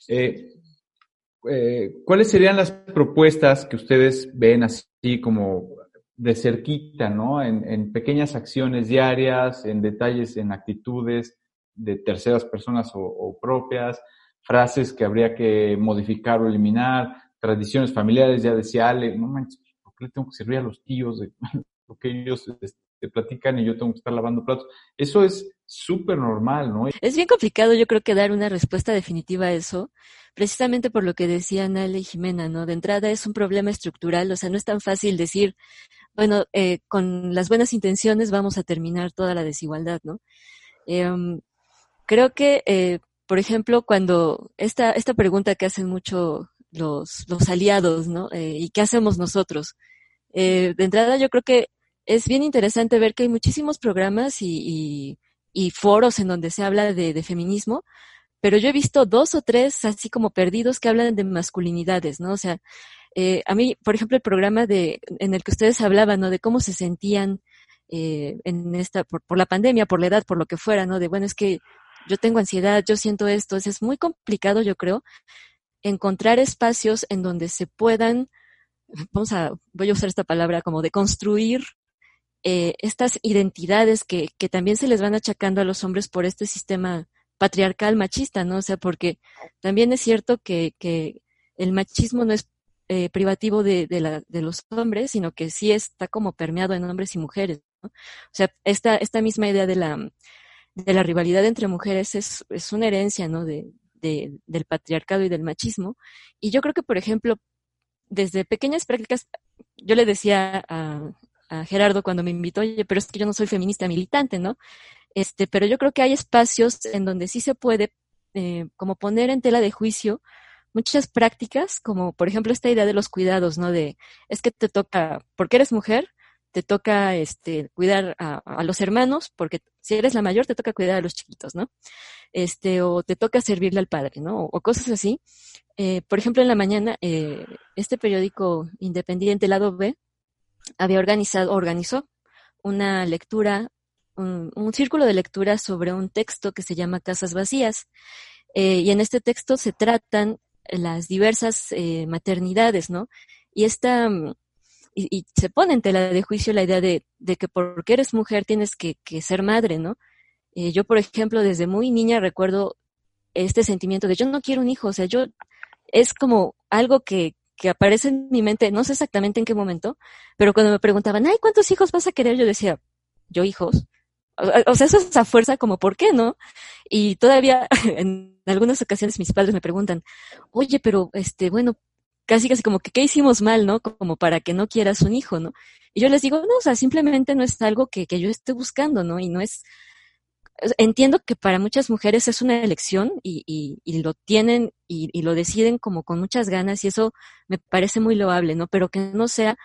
Eh, eh, ¿Cuáles serían las propuestas que ustedes ven así como de cerquita, ¿no? En, en pequeñas acciones diarias, en detalles, en actitudes de terceras personas o, propias, frases que habría que modificar o eliminar, tradiciones familiares, ya decía Ale, no manches, ¿por qué le tengo que servir a los tíos? De, (laughs) porque ellos este, platican y yo tengo que estar lavando platos. Eso es súper normal, ¿no? Es bien complicado, yo creo que dar una respuesta definitiva a eso, precisamente por lo que decían Ale y Jimena, ¿no? De entrada es un problema estructural, o sea, no es tan fácil decir, bueno, eh, con las buenas intenciones vamos a terminar toda la desigualdad, ¿no? Eh, creo que, eh, por ejemplo, cuando esta, esta pregunta que hacen mucho los, los aliados, ¿no? Eh, ¿Y qué hacemos nosotros? Eh, de entrada, yo creo que es bien interesante ver que hay muchísimos programas y, y, y foros en donde se habla de, de, feminismo, pero yo he visto dos o tres así como perdidos que hablan de masculinidades, ¿no? O sea, eh, a mí, por ejemplo, el programa de, en el que ustedes hablaban, ¿no? De cómo se sentían eh, en esta, por, por la pandemia, por la edad, por lo que fuera, ¿no? De, bueno, es que yo tengo ansiedad, yo siento esto, es muy complicado, yo creo, encontrar espacios en donde se puedan, vamos a, voy a usar esta palabra como de construir eh, estas identidades que, que también se les van achacando a los hombres por este sistema patriarcal machista, ¿no? O sea, porque también es cierto que, que el machismo no es eh, privativo de, de, los hombres, sino que sí está como permeado en hombres y mujeres, ¿no? O sea, esta, esta misma idea de la, de la rivalidad entre mujeres es, es una herencia, ¿no? De, de, del patriarcado y del machismo. Y yo creo que, por ejemplo, desde pequeñas prácticas, yo le decía a, Gerardo cuando me invitó, oye, pero es que yo no soy feminista militante, ¿no? Este, pero yo creo que hay espacios en donde sí se puede eh, como poner en tela de juicio muchas prácticas, como por ejemplo esta idea de los cuidados, ¿no? De, es que te toca, porque eres mujer, te toca este, cuidar a, los hermanos, porque si eres la mayor te toca cuidar a los chiquitos, ¿no? Este, o te toca servirle al padre, ¿no? O, cosas así. Eh, por ejemplo, en la mañana, eh, este periódico independiente, Lado B, había organizado, organizó una lectura, un, círculo de lectura sobre un texto que se llama Casas Vacías. Eh, y en este texto se tratan las diversas maternidades, ¿no? Y esta, y, y, se pone en tela de juicio la idea de, de que porque eres mujer tienes que, que ser madre, ¿no? Eh, yo, por ejemplo, desde muy niña recuerdo este sentimiento de yo no quiero un hijo, o sea, yo es como algo que, que aparece en mi mente, no sé exactamente en qué momento, pero cuando me preguntaban, ay, ¿cuántos hijos vas a querer? Yo decía, yo hijos. O, o sea, eso es a fuerza como, ¿por qué no? Y todavía (laughs) en algunas ocasiones mis padres me preguntan, oye, pero este, bueno, casi casi como que qué hicimos mal, ¿no? Como para que no quieras un hijo, ¿no? Y yo les digo, no, o sea, simplemente no es algo que, que yo esté buscando, ¿no? Y no es, entiendo que para muchas mujeres es una elección y, y, y lo tienen y, y, lo deciden como con muchas ganas y eso me parece muy loable, ¿no? Pero que no sea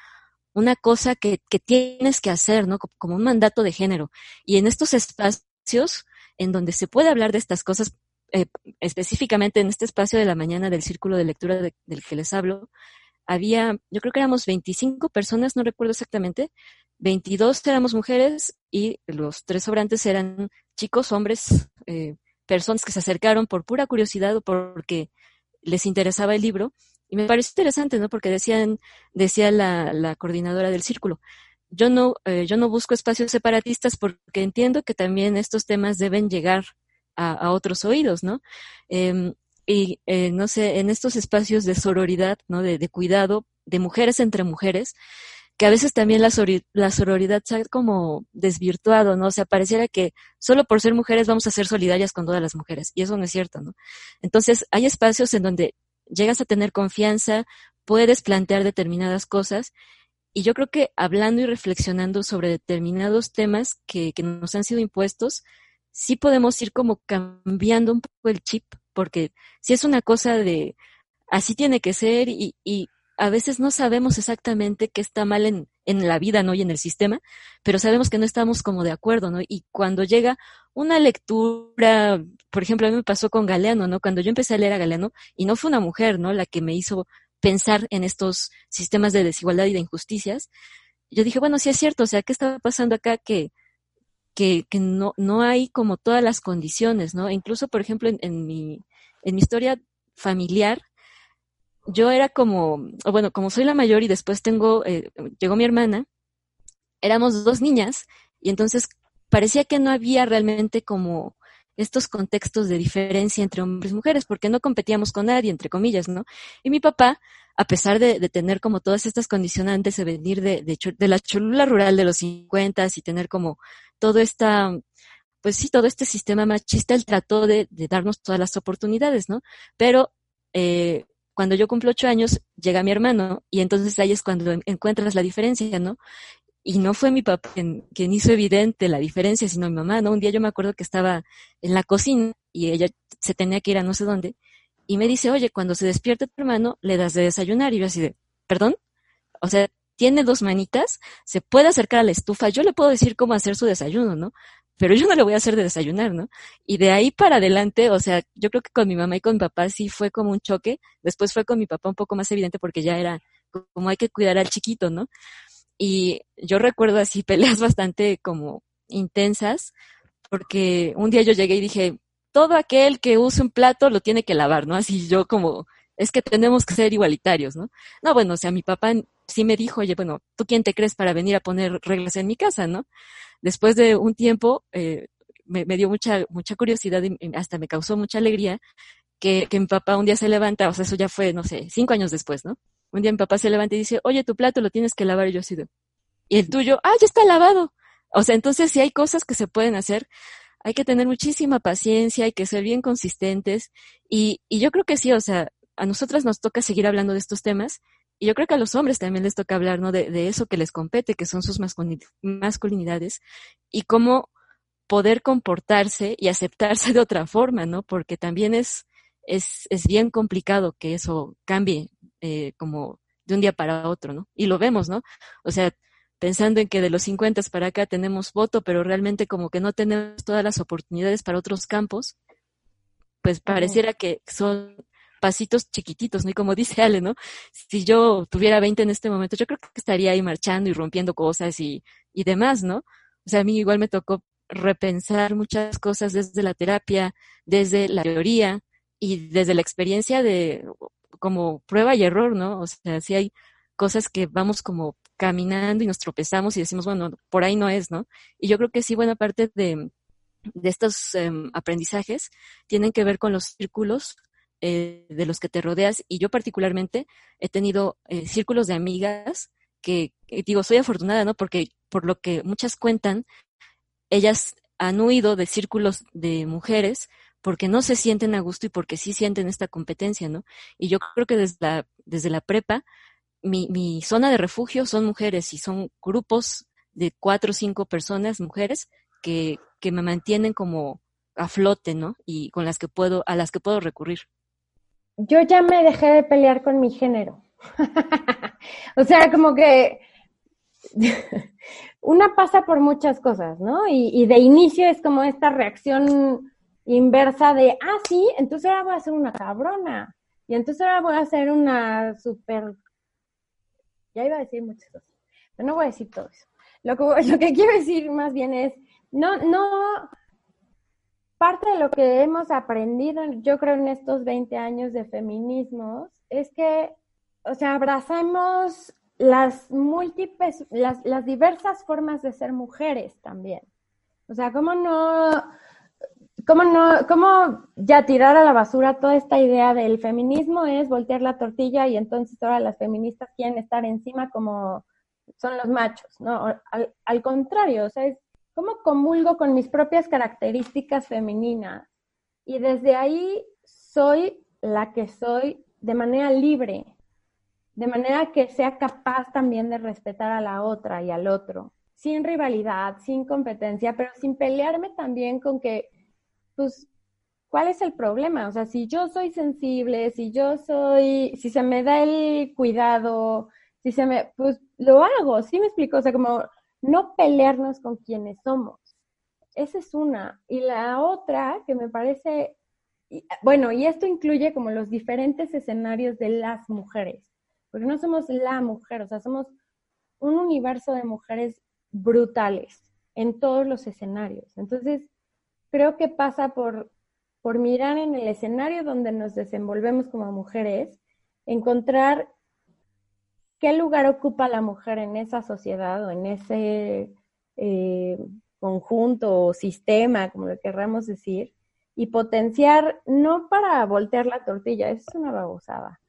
una cosa que, que tienes que hacer, ¿no? Como un mandato de género. Y en estos espacios en donde se puede hablar de estas cosas, eh, específicamente en este espacio de la mañana del círculo de lectura de, del que les hablo, había, yo creo que éramos 25 personas, no recuerdo exactamente, 22 éramos mujeres y los tres sobrantes eran chicos, hombres, eh, personas que se acercaron por pura curiosidad o porque les interesaba el libro. Y me pareció interesante, ¿no? Porque decían, decía la, la coordinadora del círculo, yo no, eh, yo no busco espacios separatistas porque entiendo que también estos temas deben llegar a, a otros oídos, ¿no? Eh, y eh, no sé, en estos espacios de sororidad, ¿no? De, de, cuidado, de mujeres entre mujeres, que a veces también la, sororidad se ha como desvirtuado, ¿no? O sea, pareciera que solo por ser mujeres vamos a ser solidarias con todas las mujeres, y eso no es cierto, ¿no? Entonces, hay espacios en donde llegas a tener confianza, puedes plantear determinadas cosas, y yo creo que hablando y reflexionando sobre determinados temas que nos han sido impuestos, sí podemos ir como cambiando un poco el chip, porque si es una cosa de así tiene que ser y, y a veces no sabemos exactamente qué está mal en, en, la vida, ¿no? Y en el sistema, pero sabemos que no estamos como de acuerdo, ¿no? Y cuando llega una lectura, por ejemplo, a mí me pasó con Galeano, ¿no? Cuando yo empecé a leer a Galeano, y no fue una mujer, ¿no? La que me hizo pensar en estos sistemas de desigualdad y de injusticias, yo dije, bueno, sí es cierto, o sea, ¿qué está pasando acá que que, que no, no hay como todas las condiciones, ¿no? Incluso, por ejemplo, en, en, mi, en mi historia familiar, yo era como, bueno, como soy la mayor y después tengo, eh, llegó mi hermana, éramos dos niñas y entonces parecía que no había realmente como estos contextos de diferencia entre hombres y mujeres, porque no competíamos con nadie, entre comillas, ¿no? Y mi papá, a pesar de, de tener como todas estas condicionantes de venir de, de, de, la Cholula rural de los 50 y tener como todo esta, pues sí, todo este sistema machista, él trató de, de darnos todas las oportunidades, ¿no? Pero eh, cuando yo cumplo ocho años, llega mi hermano y entonces ahí es cuando encuentras la diferencia, ¿no? y no fue mi papá quien, quien, hizo evidente la diferencia, sino mi mamá, ¿no? Un día yo me acuerdo que estaba en la cocina y ella se tenía que ir a no sé dónde y me dice, oye, cuando se despierte tu hermano, le das de desayunar. Y yo así de, ¿perdón? O sea, tiene dos manitas, se puede acercar a la estufa, yo le puedo decir cómo hacer su desayuno, ¿no? Pero yo no le voy a hacer de desayunar, ¿no? Y de ahí para adelante, o sea, yo creo que con mi mamá y con mi papá sí fue como un choque, después fue con mi papá un poco más evidente porque ya era como hay que cuidar al chiquito, ¿no? Y yo recuerdo así (laughs) peleas bastante como intensas, porque un día yo llegué y dije, todo aquel que use un plato lo tiene que lavar, ¿no? Así yo como, es que tenemos que ser igualitarios, ¿no? No, bueno, o sea, mi papá sí me dijo, oye, bueno, ¿tú quién te crees para venir a poner reglas en mi casa, no? Después de un tiempo, eh, me, dio mucha, mucha curiosidad y hasta me causó mucha alegría que, que mi papá un día se levanta, o sea, eso ya fue, no sé, cinco años después, ¿no? Un día mi papá se levanta y dice, oye, tu plato lo tienes que lavar. Y yo así de, y el tuyo, ah, ya está lavado. O sea, entonces si hay cosas que se pueden hacer, hay que tener muchísima paciencia, hay que ser bien consistentes. Y, y yo creo que sí, o sea, a nosotras nos toca seguir hablando de estos temas. Y yo creo que a los hombres también les toca hablar, ¿no? De, de eso que les compete, que son sus masculinidades. Y cómo poder comportarse y aceptarse de otra forma, ¿no? Porque también es, es, es bien complicado que eso cambie eh, como de un día para otro, ¿no? Y lo vemos, ¿no? O sea, pensando en que de los 50 para acá tenemos voto, pero realmente como que no tenemos todas las oportunidades para otros campos, pues pareciera que son pasitos chiquititos, ¿no? Y como dice Ale, ¿no? Si yo tuviera 20 en este momento, yo creo que estaría ahí marchando y rompiendo cosas y, y demás, ¿no? O sea, a mí igual me tocó repensar muchas cosas desde la terapia, desde la teoría y desde la experiencia de como prueba y error, ¿no? O sea, si hay cosas que vamos como caminando y nos tropezamos y decimos, bueno, por ahí no es, ¿no? Y yo creo que sí, buena parte de, estos eh, aprendizajes tienen que ver con los círculos eh, de los que te rodeas. Y yo particularmente he tenido eh, círculos de amigas que, que, digo, soy afortunada, ¿no? Porque por lo que muchas cuentan, ellas han huido de círculos de mujeres porque no se sienten a gusto y porque sí sienten esta competencia, ¿no? Y yo creo que desde desde la prepa, mi, mi zona de refugio son mujeres y son grupos de cuatro o cinco personas, mujeres, que, que me mantienen como a flote, ¿no? Y con las que puedo, a las que puedo recurrir. Yo ya me dejé de pelear con mi género. (laughs) o sea, como que (laughs) una pasa por muchas cosas, ¿no? Y, de inicio es como esta reacción inversa de, ah, sí, entonces ahora voy a ser una cabrona. Y entonces ahora voy a ser una super... Ya iba a decir muchas cosas, pero no voy a decir todo eso. (laughs) Lo que, quiero decir más bien es, no, no, parte de lo que hemos aprendido, yo creo, en estos 20 años de feminismos, es que, o sea, abrazamos las múltiples, las diversas formas de ser mujeres también. O sea, ¿cómo no ¿cómo no, cómo ya tirar a la basura toda esta idea del feminismo es voltear la tortilla y entonces ahora las feministas quieren estar encima como son los machos, ¿no? Al, contrario, o sea, es cómo comulgo con mis propias características femeninas y desde ahí soy la que soy de manera libre, de manera que sea capaz también de respetar a la otra y al otro, sin rivalidad, sin competencia, pero sin pelearme también con que, pues, ¿cuál es el problema? O sea, si yo soy sensible, si yo soy, si se me da el cuidado, si se me, pues lo hago, ¿sí me explico? O sea, como no pelearnos con quienes somos. Esa es una. Y la otra que me parece, bueno, y esto incluye como los diferentes escenarios de las mujeres, porque no somos la mujer, o sea, somos un universo de mujeres brutales en todos los escenarios. Entonces, creo que pasa por, por mirar en el escenario donde nos desenvolvemos como mujeres, encontrar qué lugar ocupa la mujer en esa sociedad o en ese eh, conjunto o sistema, como lo querramos decir, y potenciar, no para voltear la tortilla, eso es una babosada,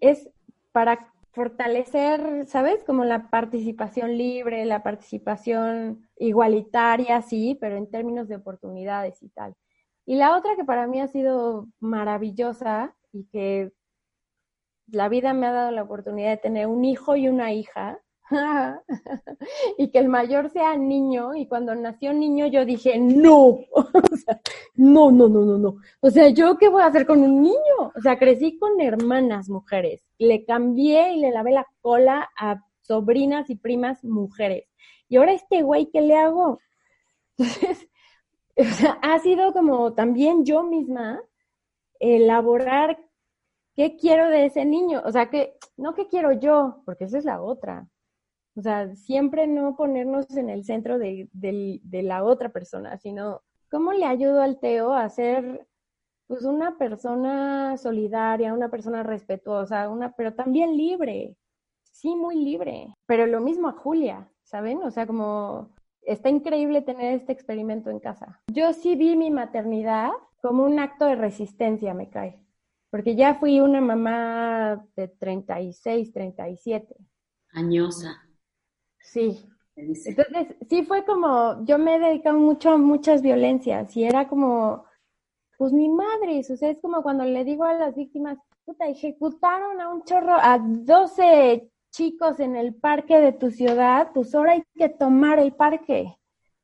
es para fortalecer, ¿sabes? Como la participación libre, la participación igualitaria, sí, pero en términos de oportunidades y tal. Y la otra que para mí ha sido maravillosa y que la vida me ha dado la oportunidad de tener un hijo y una hija, (laughs) y que el mayor sea niño, y cuando nació niño yo dije, no, (laughs) no, no, no, no, no. O sea, ¿yo qué voy a hacer con un niño? O sea, crecí con hermanas mujeres, le cambié y le lavé la cola a sobrinas y primas mujeres. Y ahora este güey, ¿qué le hago? Entonces, (laughs) ha sido como también yo misma elaborar qué quiero de ese niño. O sea, que no qué quiero yo, porque esa es la otra. O sea, siempre no ponernos en el centro de, la otra persona, sino cómo le ayudo al Teo a ser pues una persona solidaria, una persona respetuosa, una, pero también libre, sí, muy libre. Pero lo mismo a Julia, ¿saben? O sea, como está increíble tener este experimento en casa. Yo sí vi mi maternidad como un acto de resistencia, me cae, porque ya fui una mamá de 36, 37. Añosa. Sí. Entonces, sí fue como, yo me he dedicado mucho a muchas violencias y era como, pues ni madres, o sea, es como cuando le digo a las víctimas, puta, ejecutaron a un chorro, a 12 chicos en el parque de tu ciudad, pues ahora hay que tomar el parque.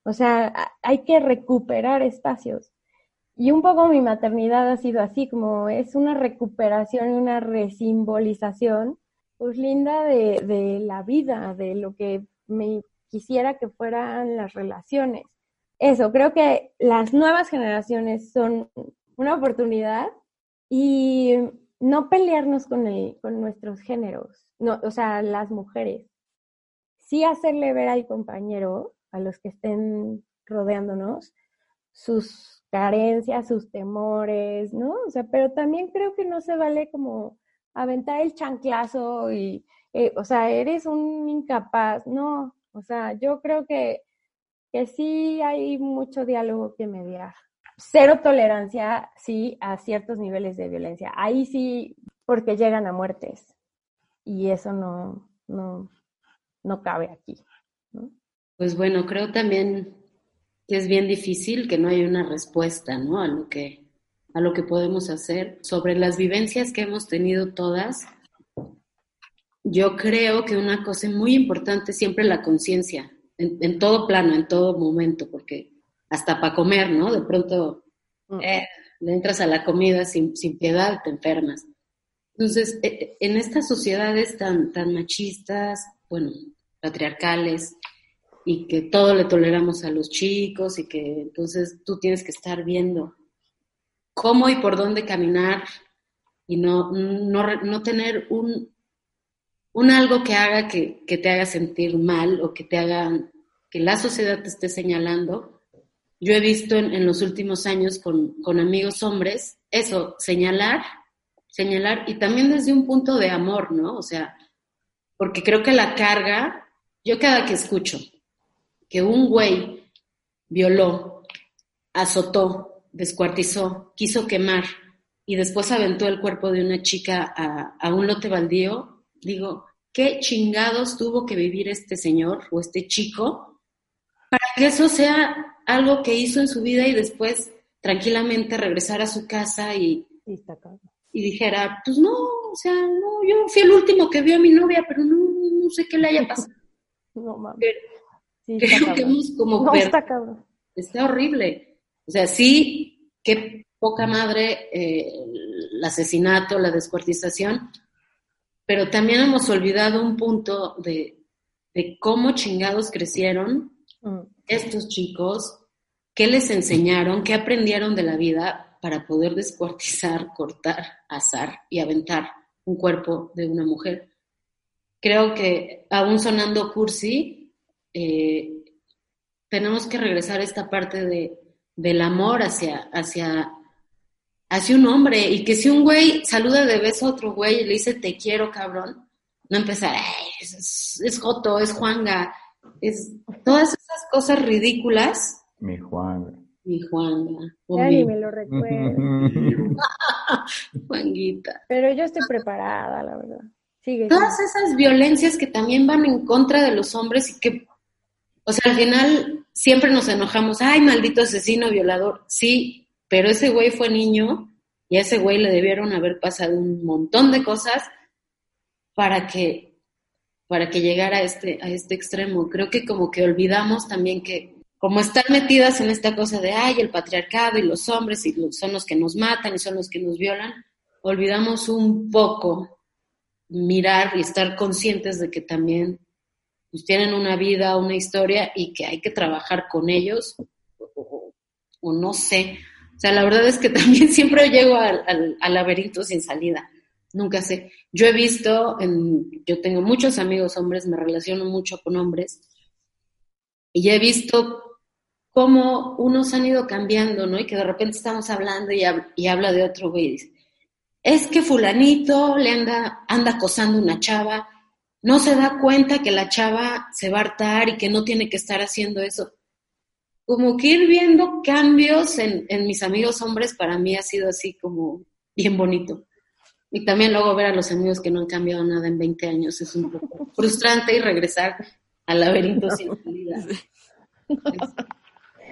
O sea, hay que recuperar espacios. Y un poco mi maternidad ha sido así, como es una recuperación y una resimbolización pues linda de, de la vida, de lo que me quisiera que fueran las relaciones. Eso, creo que las nuevas generaciones son una oportunidad y no pelearnos con, el, con nuestros géneros, no, o sea, las mujeres. Sí hacerle ver al compañero, a los que estén rodeándonos, sus carencias, sus temores, ¿no? O sea, pero también creo que no se vale como aventar el chanclazo y, eh, o sea, eres un incapaz. No, o sea, yo creo que, que sí hay mucho diálogo que mediar. Cero tolerancia, sí, a ciertos niveles de violencia. Ahí sí, porque llegan a muertes. Y eso no, no, no cabe aquí. Pues bueno, creo también que es bien difícil que no haya una respuesta, ¿no? A lo que a lo que podemos hacer. Sobre las vivencias que hemos tenido todas, yo creo que una cosa muy importante es siempre la conciencia, en, todo plano, en todo momento, porque hasta para comer, ¿no? De pronto eh, le entras a la comida sin, sin piedad, te enfermas. Entonces, eh, eh, en estas sociedades tan, tan machistas, bueno, patriarcales, y que todo le toleramos a los chicos y que entonces tú tienes que estar viendo cómo y por dónde caminar y no, no, tener un, un, algo que haga que, te haga sentir mal o que te haga que la sociedad te esté señalando. Yo he visto en, los últimos años con, con, amigos hombres eso, señalar, señalar y también desde un punto de amor, ¿no? O sea, porque creo que la carga, yo cada que escucho que un güey violó, azotó, descuartizó, quiso quemar y después aventó el cuerpo de una chica a, a un lote baldío, digo, ¿qué chingados tuvo que vivir este señor o este chico para que eso sea algo que hizo en su vida y después tranquilamente regresar a su casa y, y dijera, pues no, o sea, no, yo fui el último que vio a mi novia, pero no, no sé qué le haya pasado. (laughs) No mames. Pero Sí, creo que hemos como No, está cabrón. está horrible. O sea, sí, qué poca madre eh, el asesinato, la descuartización, pero también hemos olvidado un punto de, de cómo chingados crecieron Mm. estos chicos, qué les enseñaron, qué aprendieron de la vida para poder descuartizar, (laughs) cortar, asar y aventar un cuerpo de una mujer. Creo que aún sonando cursi, eh, tenemos que regresar a esta parte de, del amor hacia, hacia, hacia un hombre y que si un güey saluda de beso a otro güey y le dice te quiero cabrón, no empezar, "Ay, es, es, es Joto, es Juanga, es todas esas cosas ridículas. Mi Juan. Mi Juanga, Ya mi ni me lo recuerdo. (laughs) Juanguita. Pero yo estoy preparada, la verdad. Sigue. Todas esas violencias que también van en contra de los hombres y que, o sea, al final siempre nos enojamos, ay, maldito asesino, violador. Sí, pero ese güey fue niño y a ese güey le debieron haber pasado un montón de cosas para que, para que llegara a este, a este extremo. Creo que como que olvidamos también que, como están metidas en esta cosa de, ay, el patriarcado y los hombres y son los que nos matan y son los que nos violan, olvidamos un poco mirar y estar conscientes de que también pues, tienen una vida, una historia y que hay que trabajar con ellos o no sé. O sea, la verdad es que (laughs) también siempre llego al, al- al laberinto sin salida. Nunca sé. Yo he visto, en, yo tengo muchos amigos hombres, me relaciono mucho con hombres y he visto cómo unos han ido cambiando, ¿no? Y que de repente estamos hablando y, y habla de otro güey y dice, es que fulanito le anda, anda acosando una chava, no se da cuenta que la chava se va a hartar y que no tiene que estar haciendo eso. Como que ir viendo cambios en, en mis amigos hombres para mí ha sido así como bien bonito. Y también luego ver a los amigos que no han cambiado nada en 20 años es un poco (laughs) frustrante y regresar al laberinto sin (laughs) salida.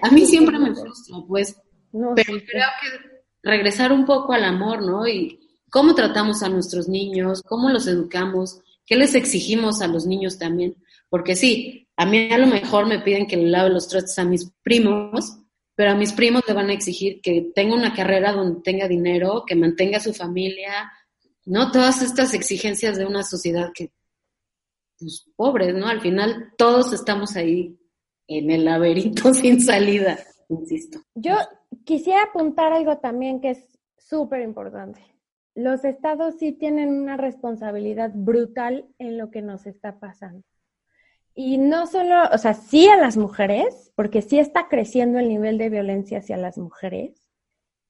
A mí siempre me frustra, pues, No, pero sí. creo que regresar un poco al amor, ¿no? Y cómo tratamos a nuestros niños, cómo los educamos, qué les exigimos a los niños también. Porque sí, a mí a lo mejor me piden que le lave los trastes a mis primos, pero a mis primos le van a exigir que tenga una carrera donde tenga dinero, que mantenga su familia, ¿no? Todas estas exigencias de una sociedad que, pues, pobres, ¿no? Al final todos estamos ahí en el laberinto (laughs) sin salida, insisto. Yo quisiera apuntar algo también que es súper importante. Los estados sí tienen una responsabilidad brutal en lo que nos está pasando. Y no solo, o sea, sí a las mujeres, porque sí está creciendo el nivel de violencia hacia las mujeres,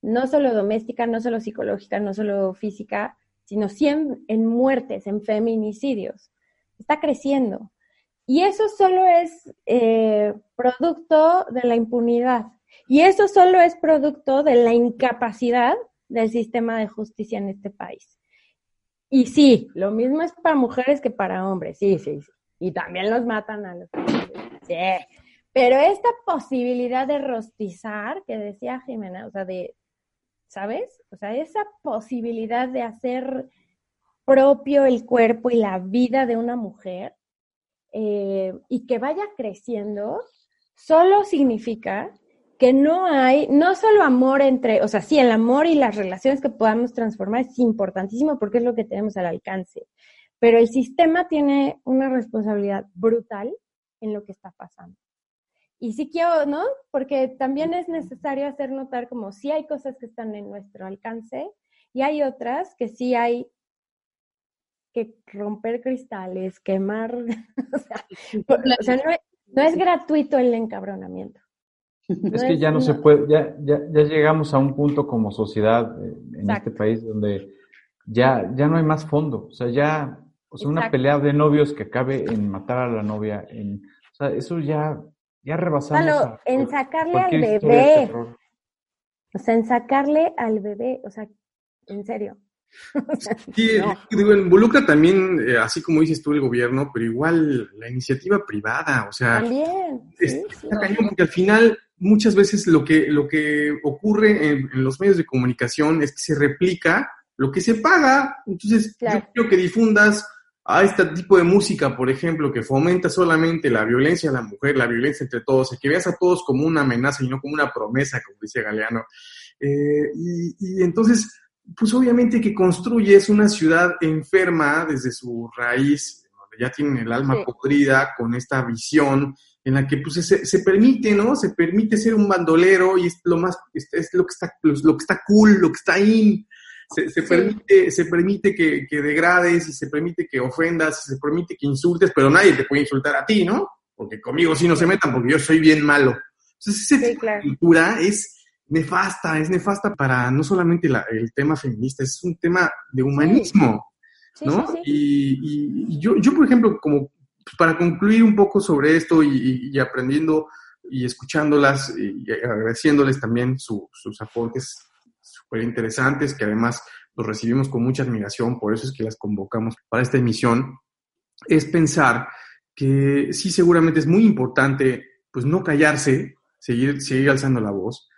no solo doméstica, no solo psicológica, no solo física, sino sí en, muertes, en feminicidios. Está creciendo. Y eso solo es eh, producto de la impunidad. Y eso solo es producto de la incapacidad del sistema de justicia en este país. Y sí, lo mismo es para mujeres que para hombres, sí, sí, sí. Y también los matan a los sí. Pero esta posibilidad de rostizar, que decía Jimena, o sea, de, ¿sabes? O sea, esa posibilidad de hacer propio el cuerpo y la vida de una mujer eh, y que vaya creciendo, solo significa que no hay, no solo amor entre, o sea, sí, el amor y las relaciones que podamos transformar es importantísimo porque es lo que tenemos al alcance, pero el sistema tiene una responsabilidad brutal en lo que está pasando. Y sí quiero, ¿no? Porque también es necesario hacer notar como sí hay cosas que están en nuestro alcance y hay otras que sí hay que romper cristales, quemar, (laughs) o sea, o sea, no, es, no es gratuito el encabronamiento. (laughs) Es que ya no se puede, ya, ya, ya llegamos a un punto como sociedad eh, en Exacto. este país donde ya, ya no hay más fondo. O sea, ya, o sea, una pelea de novios que acabe en matar a la novia, en, o sea, eso ya, ya rebasamos a en sacarle al bebé. O sea, en sacarle al bebé, o sea, en serio. (laughs) Sí, digo, involucra también, eh, así como dices tú, el gobierno, pero igual la iniciativa privada, o sea, También. es- sí, sí. está cañón porque al final muchas veces lo que, lo que ocurre en, en los medios de comunicación es que se replica lo que se paga. Entonces, Claro. yo quiero que difundas a este tipo de música, por ejemplo, que fomenta solamente la violencia a la mujer, la violencia entre todos, que veas a todos como una amenaza y no como una promesa, como decía Galeano. Eh, y, y entonces, pues obviamente que construyes una ciudad enferma desde su raíz, donde ya tienen el alma Sí. podrida con esta visión en la que pues se, se permite, ¿no? Se permite ser un bandolero y es lo más, es, es lo que está, lo que está cool, lo que está in. Se, se Sí. permite, se permite que, que degrades y se permite que ofendas, y se permite que insultes, pero nadie te puede insultar a ti, ¿no? Porque conmigo sí no se metan porque yo soy bien malo. Entonces Sí, claro. de cultura es nefasta, es nefasta para no solamente la- el tema feminista, es un tema de humanismo. Sí, ¿no? Y, y- y yo, yo, por ejemplo, como pues, para concluir un poco sobre esto y, y- y aprendiendo y escuchándolas y agradeciéndoles también su- sus aportes súper interesantes, que además los recibimos con mucha admiración, por eso es que las convocamos para esta emisión, es pensar que sí seguramente es muy importante pues no callarse, seguir, seguir alzando la voz.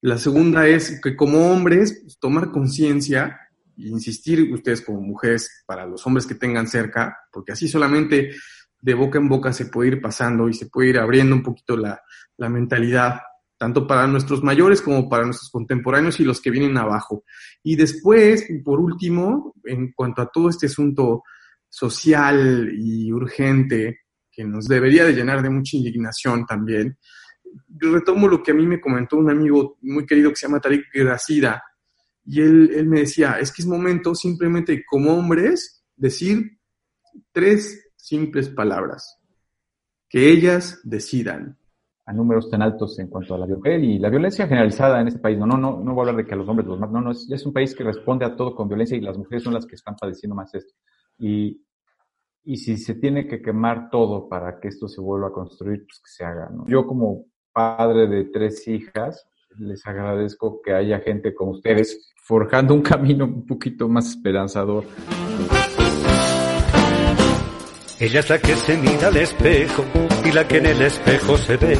La segunda es que como hombres pues, tomar conciencia e insistir ustedes como mujeres para los hombres que tengan cerca, porque así solamente de boca en boca se puede ir pasando y se puede ir abriendo un poquito la, la mentalidad, tanto para nuestros mayores como para nuestros contemporáneos y los que vienen abajo. Y después, por último, en cuanto a todo este asunto social y urgente que nos debería de llenar de mucha indignación también, retomo lo que a mí me comentó un amigo muy querido que se llama Tariq Gracida, y él, él me decía, es que es momento simplemente como hombres decir tres simples palabras, que ellas decidan. A números tan altos en cuanto a la violencia y la violencia generalizada en este país. No, no, no, no voy a hablar de que a los hombres los matan. No, no, es, es un país que responde a todo con violencia y las mujeres son las que están padeciendo más esto. Y, y si se tiene que quemar todo para que esto se vuelva a construir, pues que se haga. ¿no? Yo como padre de tres hijas, les agradezco que haya gente como ustedes forjando un (laughs) camino un poquito más esperanzador. Ella es la que se mira al espejo y la que en el espejo se ve.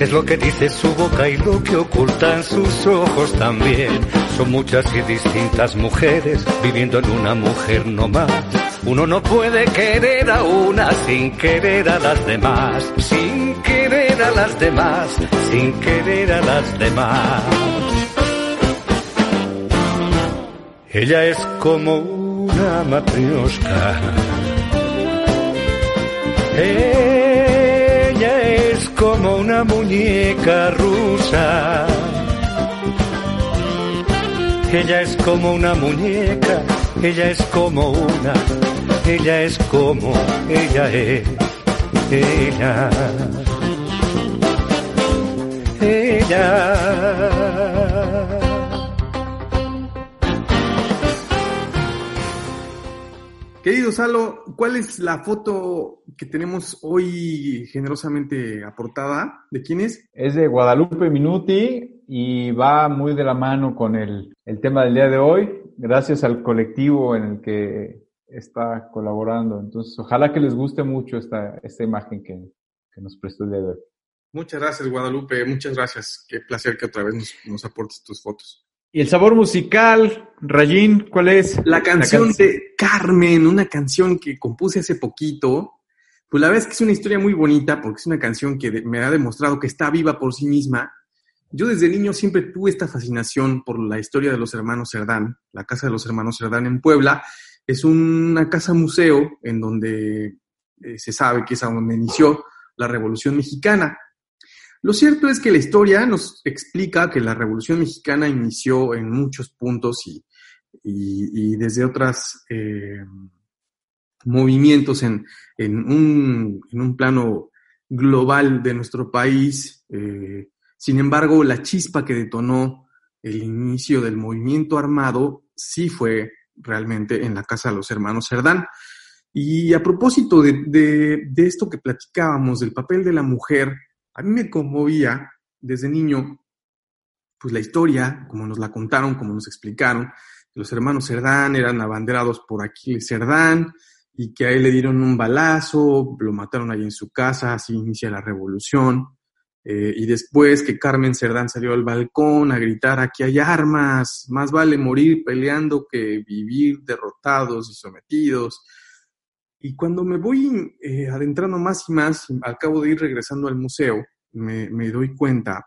Es lo que dice su boca y lo que ocultan sus ojos también. Son muchas y distintas mujeres viviendo en una mujer no más. Uno no puede querer a una sin querer a las demás. Sin querer a las demás. Sin querer a las demás. Ella es como una matrioshka. Ella es como una muñeca rusa. Ella es como una muñeca, ella es como una, ella es como, ella es, ella. Ella. Querido Salo, ¿cuál es la foto que tenemos hoy generosamente aportada? ¿De quién es? Es de Guadalupe Minuti y va muy de la mano con el, el tema del día de hoy, gracias al colectivo en el que está colaborando. Entonces, ojalá que les guste mucho esta, esta imagen que, que nos prestó el día de hoy. Muchas gracias, Guadalupe. Muchas gracias. Qué placer que otra vez nos, nos aportes tus fotos. Y el sabor musical, Rayín, ¿cuál es? La canción canción. de Carmen, una canción que compuse hace poquito. Pues la verdad es que es una historia muy bonita porque es una canción que me ha demostrado que está viva por sí misma. Yo desde niño siempre tuve esta fascinación por la historia de los hermanos Cerdán, la casa de los hermanos Cerdán en Puebla. Es una casa museo en donde eh, se sabe que es a donde inició la Revolución Mexicana. Lo cierto es que la historia nos explica que la Revolución Mexicana inició en muchos puntos y, y, desde otros movimientos en, en, un, en, un, plano global de nuestro país. Eh, sin embargo, la chispa que detonó el inicio del movimiento armado sí fue realmente en la casa de los hermanos Cerdán. Y a propósito de, de, esto que platicábamos, del papel de la mujer, a mí me conmovía desde niño pues la historia, como nos la contaron, como nos explicaron, los hermanos Cerdán eran abanderados por Aquiles Cerdán y que a él le dieron un balazo, lo mataron ahí en su casa, así inicia la revolución. Eh, y después que Carmen Cerdán salió al balcón a gritar, aquí hay armas, más vale morir peleando que vivir derrotados y sometidos. Y cuando me voy eh, adentrando más y más, al cabo de ir regresando al museo, me, me doy cuenta,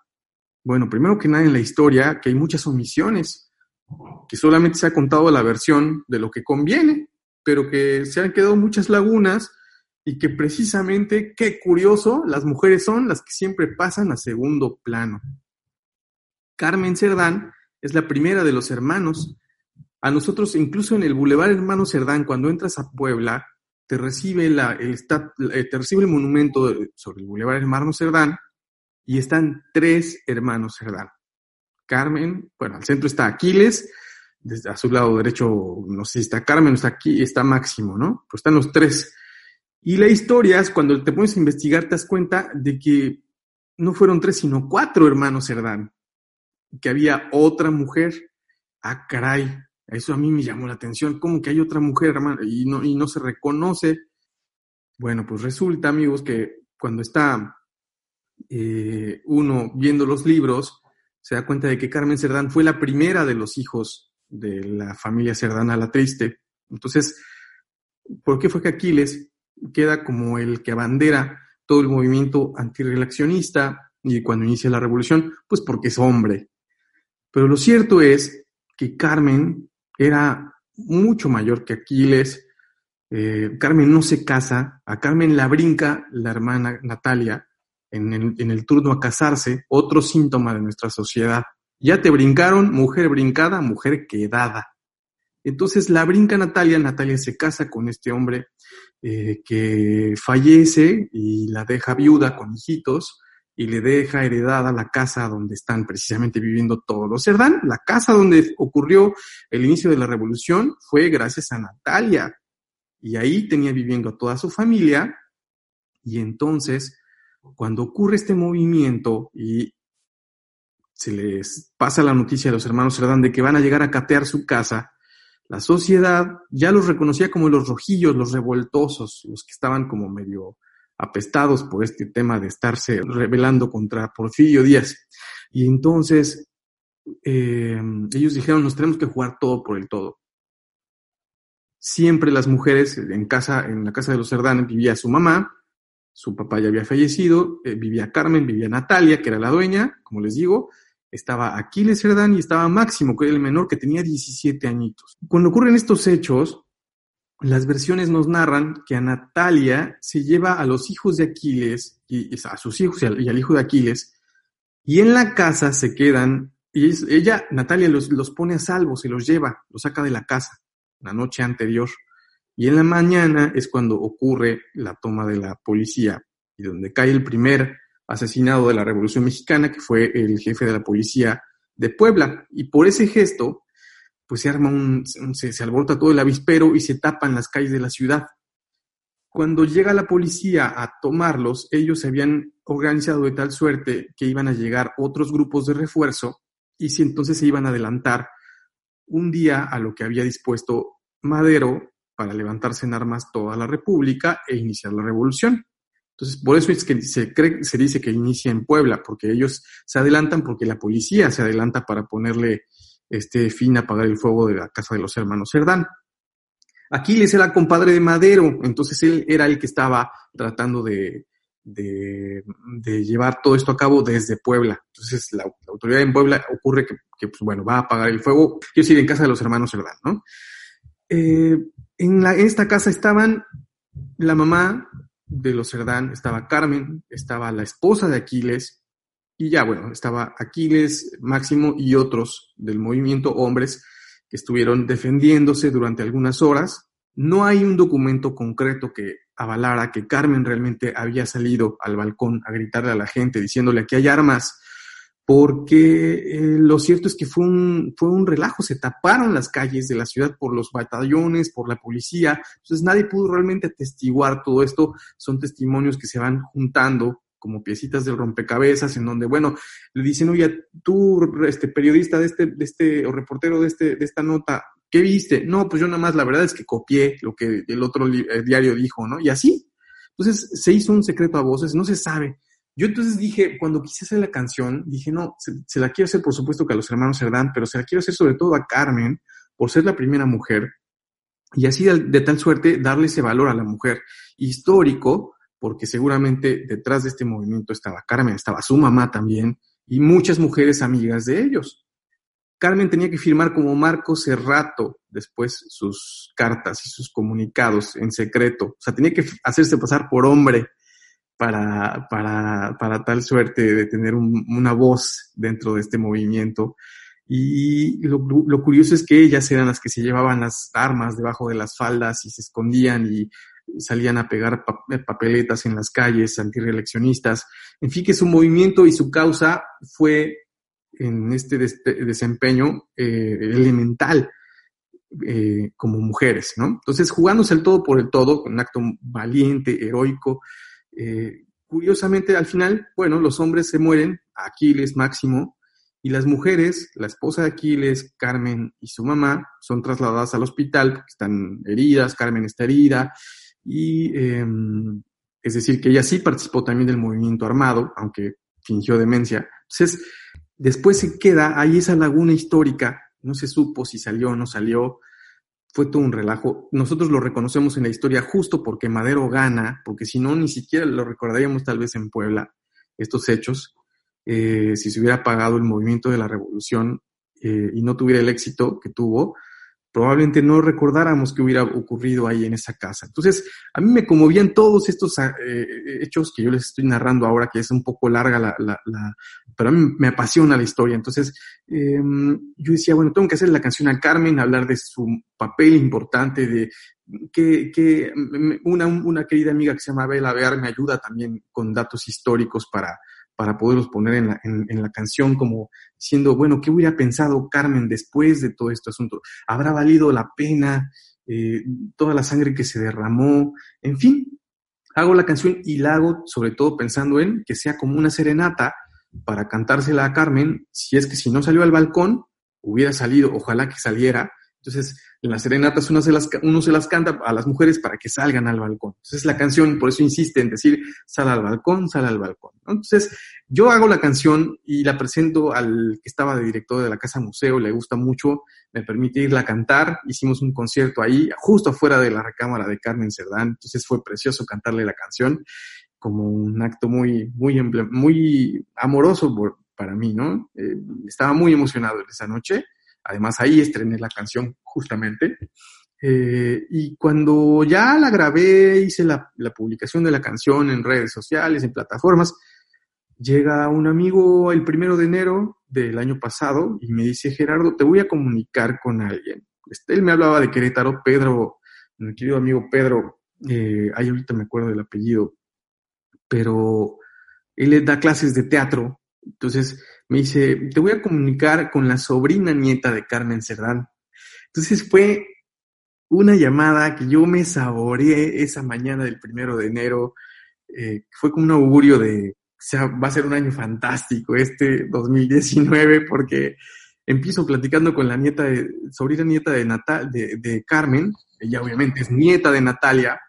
bueno, primero que nada en la historia, que hay muchas omisiones, que solamente se ha contado la versión de lo que conviene, pero que se han quedado muchas lagunas y que precisamente, qué curioso, las mujeres son las que siempre pasan a segundo plano. Carmen Cerdán es la primera de los hermanos. A nosotros, incluso en el Boulevard Hermano Cerdán, cuando entras a Puebla, te recibe, la, el, eh, te recibe el monumento sobre el Boulevard Hermano Cerdán y están tres hermanos Cerdán. Carmen, bueno, al centro está Aquiles, desde a su lado derecho, no sé si está Carmen, está aquí, está Máximo, ¿no? Pues están los tres. Y la historia es cuando te pones a investigar, te das cuenta de que no fueron tres, sino cuatro hermanos Cerdán, que había otra mujer. Ah, caray, eso a mí me llamó la atención, ¿cómo que hay otra mujer, hermano? Y no, y no se reconoce. Bueno, pues resulta, amigos, que cuando está eh, uno viendo los libros, se da cuenta de que Carmen Cerdán fue la primera de los hijos de la familia Cerdán la Triste. Entonces, ¿por qué fue que Aquiles queda como el que abandera todo el movimiento antirrelacionista y cuando inicia la revolución, pues porque es hombre. Pero lo cierto es que Carmen era mucho mayor que Aquiles. Eh, Carmen no se casa, a Carmen la brinca la hermana Natalia en el, en el turno a casarse, otro síntoma de nuestra sociedad. Ya te brincaron, mujer brincada, mujer quedada. Entonces la brinca Natalia, Natalia se casa con este hombre eh, que fallece y la deja viuda con hijitos y le deja heredada la casa donde están precisamente viviendo todos los Cerdán. La casa donde ocurrió el inicio de la revolución fue gracias a Natalia y ahí tenía viviendo a toda su familia y entonces cuando ocurre este movimiento y se les pasa la noticia a los hermanos Cerdán de que van a llegar a catear su casa, la sociedad ya los reconocía como los rojillos, los revoltosos, los que estaban como medio apestados por este tema de estarse rebelando contra Porfirio Díaz. Y entonces eh, ellos dijeron, nos tenemos que jugar todo por el todo. Siempre las mujeres en casa, en la casa de los Cerdán vivía su mamá, su papá ya había fallecido, eh, vivía Carmen, vivía Natalia, que era la dueña, como les digo, estaba Aquiles Cerdán y estaba Máximo, que era el menor, que tenía 17 añitos. Cuando ocurren estos hechos, las versiones nos narran que a Natalia se lleva a los hijos de Aquiles, y, a sus hijos y al, hijo de Aquiles, y en la casa se quedan, y ella, Natalia, los, los pone a salvo, se los lleva, los saca de la casa la noche anterior. Y en la mañana es cuando ocurre la toma de la policía y donde cae el primer asesinado de la Revolución Mexicana, que fue el jefe de la policía de Puebla. Y por ese gesto, pues se arma un, se, se alborota todo el avispero y se tapan las calles de la ciudad. Cuando llega la policía a tomarlos, ellos se habían organizado de tal suerte que iban a llegar otros grupos de refuerzo y si entonces se iban a adelantar un día a lo que había dispuesto Madero para levantarse en armas toda la República e iniciar la revolución. Entonces, por eso es que se, cree, se dice que inicia en Puebla, porque ellos se adelantan, porque la policía se adelanta para ponerle este fin a apagar el fuego de la casa de los hermanos Cerdán. Aquiles era compadre de Madero, entonces él era el que estaba tratando de, de, llevar todo esto a cabo desde Puebla. Entonces, la, autoridad en Puebla ocurre que, pues, bueno, va a apagar el fuego, quiero decir, en casa de los hermanos Cerdán, ¿no? Eh, en, la, en esta casa estaban la mamá, de los Cerdán estaba Carmen, estaba la esposa de Aquiles, y ya bueno, estaba Aquiles, Máximo y otros del movimiento hombres que estuvieron defendiéndose durante algunas horas. No hay un documento concreto que avalara que Carmen realmente había salido al balcón a gritarle a la gente diciéndole que hay armas porque eh, lo cierto es que fue un, fue un relajo, se taparon las calles de la ciudad por los batallones, por la policía, entonces nadie pudo realmente atestiguar todo esto, son testimonios que se van juntando como piecitas del rompecabezas, en donde, bueno, le dicen, oye, tú, este periodista de este, de este, o reportero de este, de esta nota, ¿qué viste? No, pues yo nada más, la verdad es que copié lo que el otro eh, diario dijo, ¿no? Y así. Entonces se hizo un secreto a voces, no se sabe. Yo entonces dije, cuando quise hacer la canción, dije, no, se, la quiero hacer por supuesto que a los hermanos Cerdán, pero se la quiero hacer sobre todo a Carmen, por ser la primera mujer, y así de, tal suerte darle ese valor a la mujer histórico, porque seguramente detrás de este movimiento estaba Carmen, estaba su mamá también, y muchas mujeres amigas de ellos. Carmen tenía que firmar como Marco Cerrato después sus cartas y sus comunicados en secreto. O sea, tenía que hacerse pasar por hombre para, para, para tal suerte de tener una voz dentro de este movimiento. Y lo, lo, curioso es que ellas eran las que se llevaban las armas debajo de las faldas y se escondían y salían a pegar papeletas en las calles antireeleccionistas. En fin, que su movimiento y su causa fue en este desempeño eh, elemental eh, como mujeres, ¿no? Entonces, jugándose el todo por el todo, un acto valiente, heroico, eh, curiosamente, al final, bueno, los hombres se mueren, Aquiles, Máximo, y las mujeres, la esposa de Aquiles, Carmen y su mamá, son trasladadas al hospital porque están heridas, Carmen está herida, y em, es decir, que ella sí participó también del movimiento armado, aunque fingió demencia. Entonces, después se queda ahí esa laguna histórica, no se supo si salió o no salió, fue todo un relajo. Nosotros lo reconocemos en la historia justo porque Madero gana, porque si no, ni siquiera lo recordaríamos tal vez en Puebla, estos hechos, eh, si se hubiera pagado el movimiento de la revolución eh, y no tuviera el éxito que tuvo, probablemente no recordáramos qué hubiera ocurrido ahí en esa casa. Entonces, a mí me conmovían todos estos ah, eh, hechos que yo les estoy narrando ahora, que es un poco larga la, la, la pero a mí me apasiona la historia. Entonces, eh, yo decía, bueno, tengo que hacer la canción a Carmen, hablar de su papel importante, de que, que una, una querida amiga que se llama Bela Bear me ayuda también con datos históricos para, para poderlos poner en la, en, la canción como diciendo, bueno, ¿qué hubiera pensado Carmen después de todo este asunto? ¿Habrá valido la pena eh, toda la sangre que se derramó? En fin, hago la canción y la hago sobre todo pensando en que sea como una serenata para cantársela a Carmen, si es que si no salió al balcón, hubiera salido, ojalá que saliera, entonces, en las serenatas uno se las, uno se las canta a las mujeres para que salgan al balcón. Entonces, la canción, por eso insiste en decir, sal al balcón, sal al balcón. Entonces, yo hago la canción y la presento al que estaba de director de la Casa Museo, le gusta mucho, me permite irla a cantar. Hicimos un concierto ahí, justo afuera de la recámara de Carmen Cerdán. Entonces, fue precioso cantarle la canción como un acto muy, muy, muy amoroso para mí, ¿no? Eh, estaba muy emocionado esa noche Además, ahí estrené la canción justamente. Eh, y cuando ya la grabé, hice la, publicación de la canción en redes sociales, en plataformas, llega un amigo el primero de enero del año pasado y me dice, Gerardo, te voy a comunicar con alguien. Este, él me hablaba de Querétaro, Pedro, mi querido amigo Pedro, eh, ahí ahorita me acuerdo del apellido, pero él da clases de teatro entonces me dice, te voy a comunicar con la sobrina nieta de Carmen Cerdán. Entonces fue una llamada que yo me saboreé esa mañana del primero de enero. Eh, fue como un augurio de, o sea, va a ser un año fantástico este 2019 porque empiezo platicando con la nieta de, sobrina nieta de, Natal, de, de Carmen, ella obviamente es nieta de Natalia,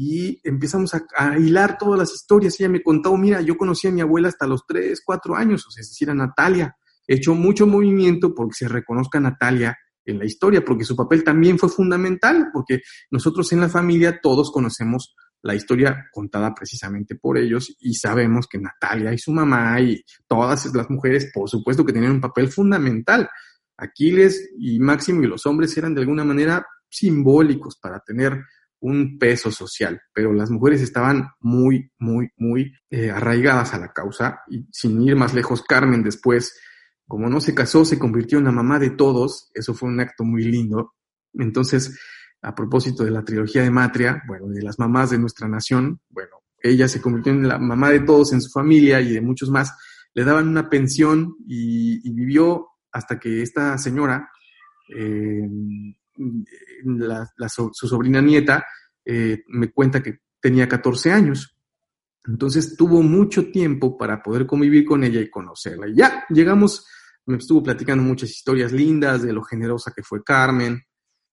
y empezamos a, hilar todas las historias. Ella me contó, mira, yo conocí a mi abuela hasta los 3, 4 años, o sea, es decir, a Natalia. He hecho mucho movimiento porque se reconozca a Natalia en la historia, porque su papel también fue fundamental, porque nosotros en la familia todos conocemos la historia contada precisamente por ellos y sabemos que Natalia y su mamá y todas las mujeres, por supuesto que tenían un papel fundamental. Aquiles y Máximo y los hombres eran de alguna manera simbólicos para tener un peso social, pero las mujeres estaban muy, muy, muy eh, arraigadas a la causa y sin ir más lejos, Carmen después, como no se casó, se convirtió en la mamá de todos, eso fue un acto muy lindo. Entonces, a propósito de la trilogía de Matria, bueno, de las mamás de nuestra nación, bueno, ella se convirtió en la mamá de todos en su familia y de muchos más, le daban una pensión y, vivió hasta que esta señora, eh, su sobrina nieta, eh, me cuenta que tenía 14 años. Entonces tuvo mucho tiempo para poder convivir con ella y conocerla. Y ya llegamos, me estuvo platicando muchas historias lindas de lo generosa que fue Carmen,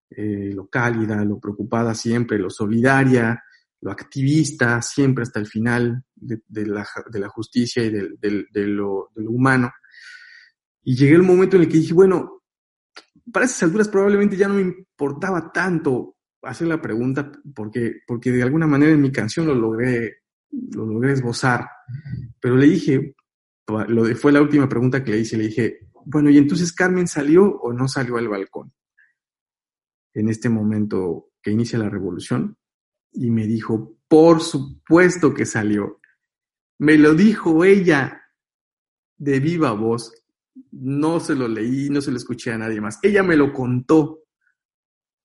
eh, lo cálida, lo preocupada siempre, lo solidaria, lo activista, siempre hasta el final de, la, justicia y de, lo, de, lo, humano. Y llegué el momento en el que dije, bueno, para esas alturas probablemente ya no me importaba tanto hacer la pregunta porque, porque de alguna manera en mi canción lo logré, lo logré esbozar. Pero le dije, lo fue la última pregunta que le hice, le dije, bueno, ¿y entonces Carmen salió o no salió al balcón? En este momento que inicia la revolución. Y me dijo, por supuesto que salió. Me lo dijo ella de viva voz. No se lo leí, no se lo escuché a nadie más. Ella me lo contó.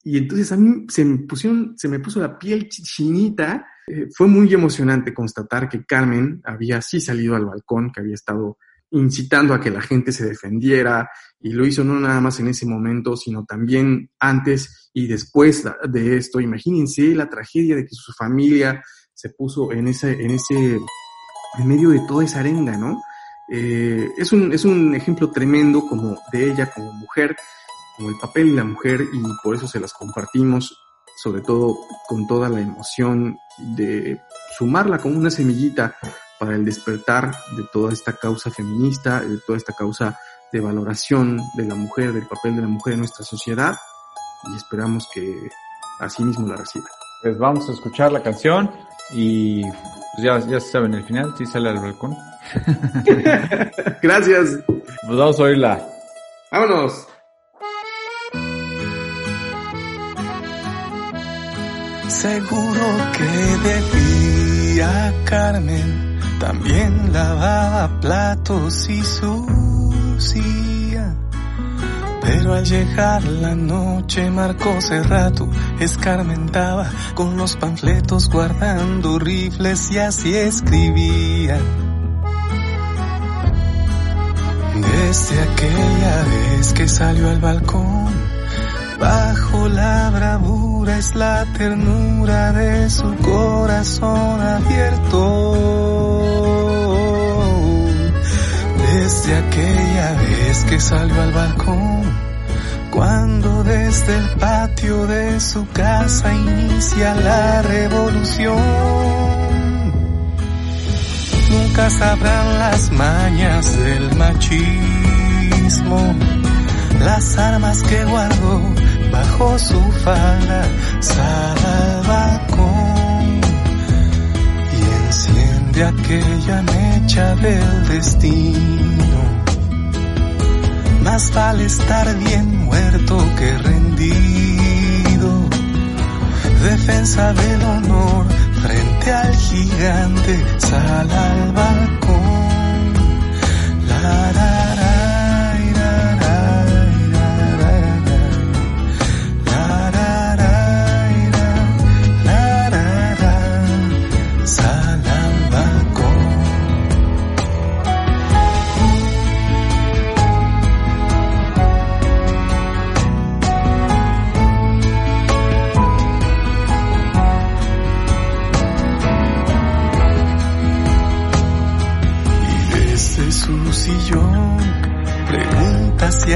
Y entonces a mí se me, pusieron, se me puso la piel chinita. Eh, fue muy emocionante constatar que Carmen había sí salido al balcón, que había estado incitando a que la gente se defendiera y lo hizo no nada más en ese momento, sino también antes y después de esto. Imagínense la tragedia de que su familia se puso en ese, en ese, en medio de toda esa arenga, ¿no? Eh, es, un, es un ejemplo tremendo como de ella como mujer, como el papel de la mujer y por eso se las compartimos, sobre todo con toda la emoción de sumarla como una semillita para el despertar de toda esta causa feminista, de toda esta causa de valoración de la mujer, del papel de la mujer en nuestra sociedad y esperamos que así mismo la reciban. Pues vamos a escuchar la canción y pues ya, ya saben el final, si sale al balcón. (laughs) Gracias. Pues vamos a oírla. Vámonos. Seguro que debía Carmen también lavaba platos y sucia. Pero al llegar la noche marcó Cerrato, escarmentaba con los panfletos guardando rifles y así escribía. Desde aquella vez que salió al balcón, bajo la bravura es la ternura de su corazón abierto desde aquella vez que salió al balcón, cuando desde el patio de su casa inicia la revolución. Nunca sabrán las mañas del machismo, las armas que guardó bajo su falda, sale al enciende aquella mecha del destino más vale estar bien muerto que rendido. Defensa del honor frente al gigante, sal al balcón. La,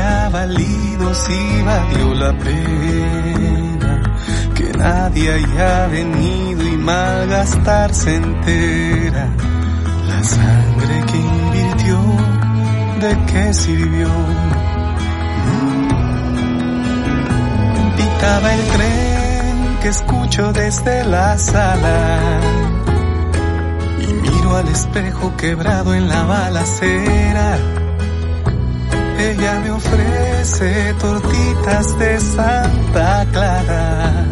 ha valido si valió la pena. Que nadie haya venido y malgastarse entera. La sangre que invirtió de qué sirvió pitaba el tren que escucho desde la sala al espejo quebrado en la balacera ella me ofrece tortitas de Santa Clara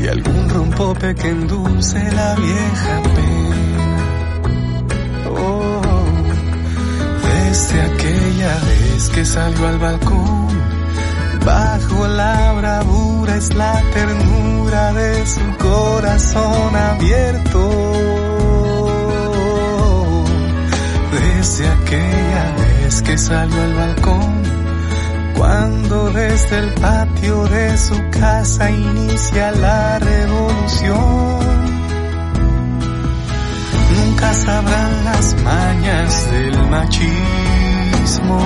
y algún rompope que endulce la vieja pena. Oh, desde aquella vez que salió al balcón, bajo la bravura es la ternura de su corazón abierto. Desde aquella vez que salió al balcón cuando desde el patio de su casa inicia la revolución. Estas sabrán las mañas del machismo,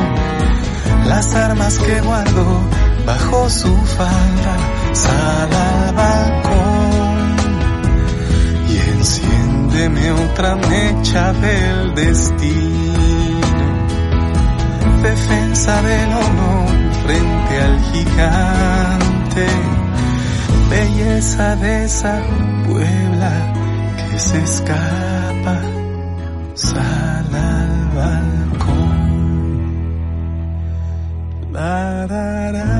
las armas que guardo bajo su falda, sal al balcón enciéndeme otra mecha del destino, defensa del honor frente al gigante, belleza de esa Puebla que se escapa, sal al balcón. La, la, la.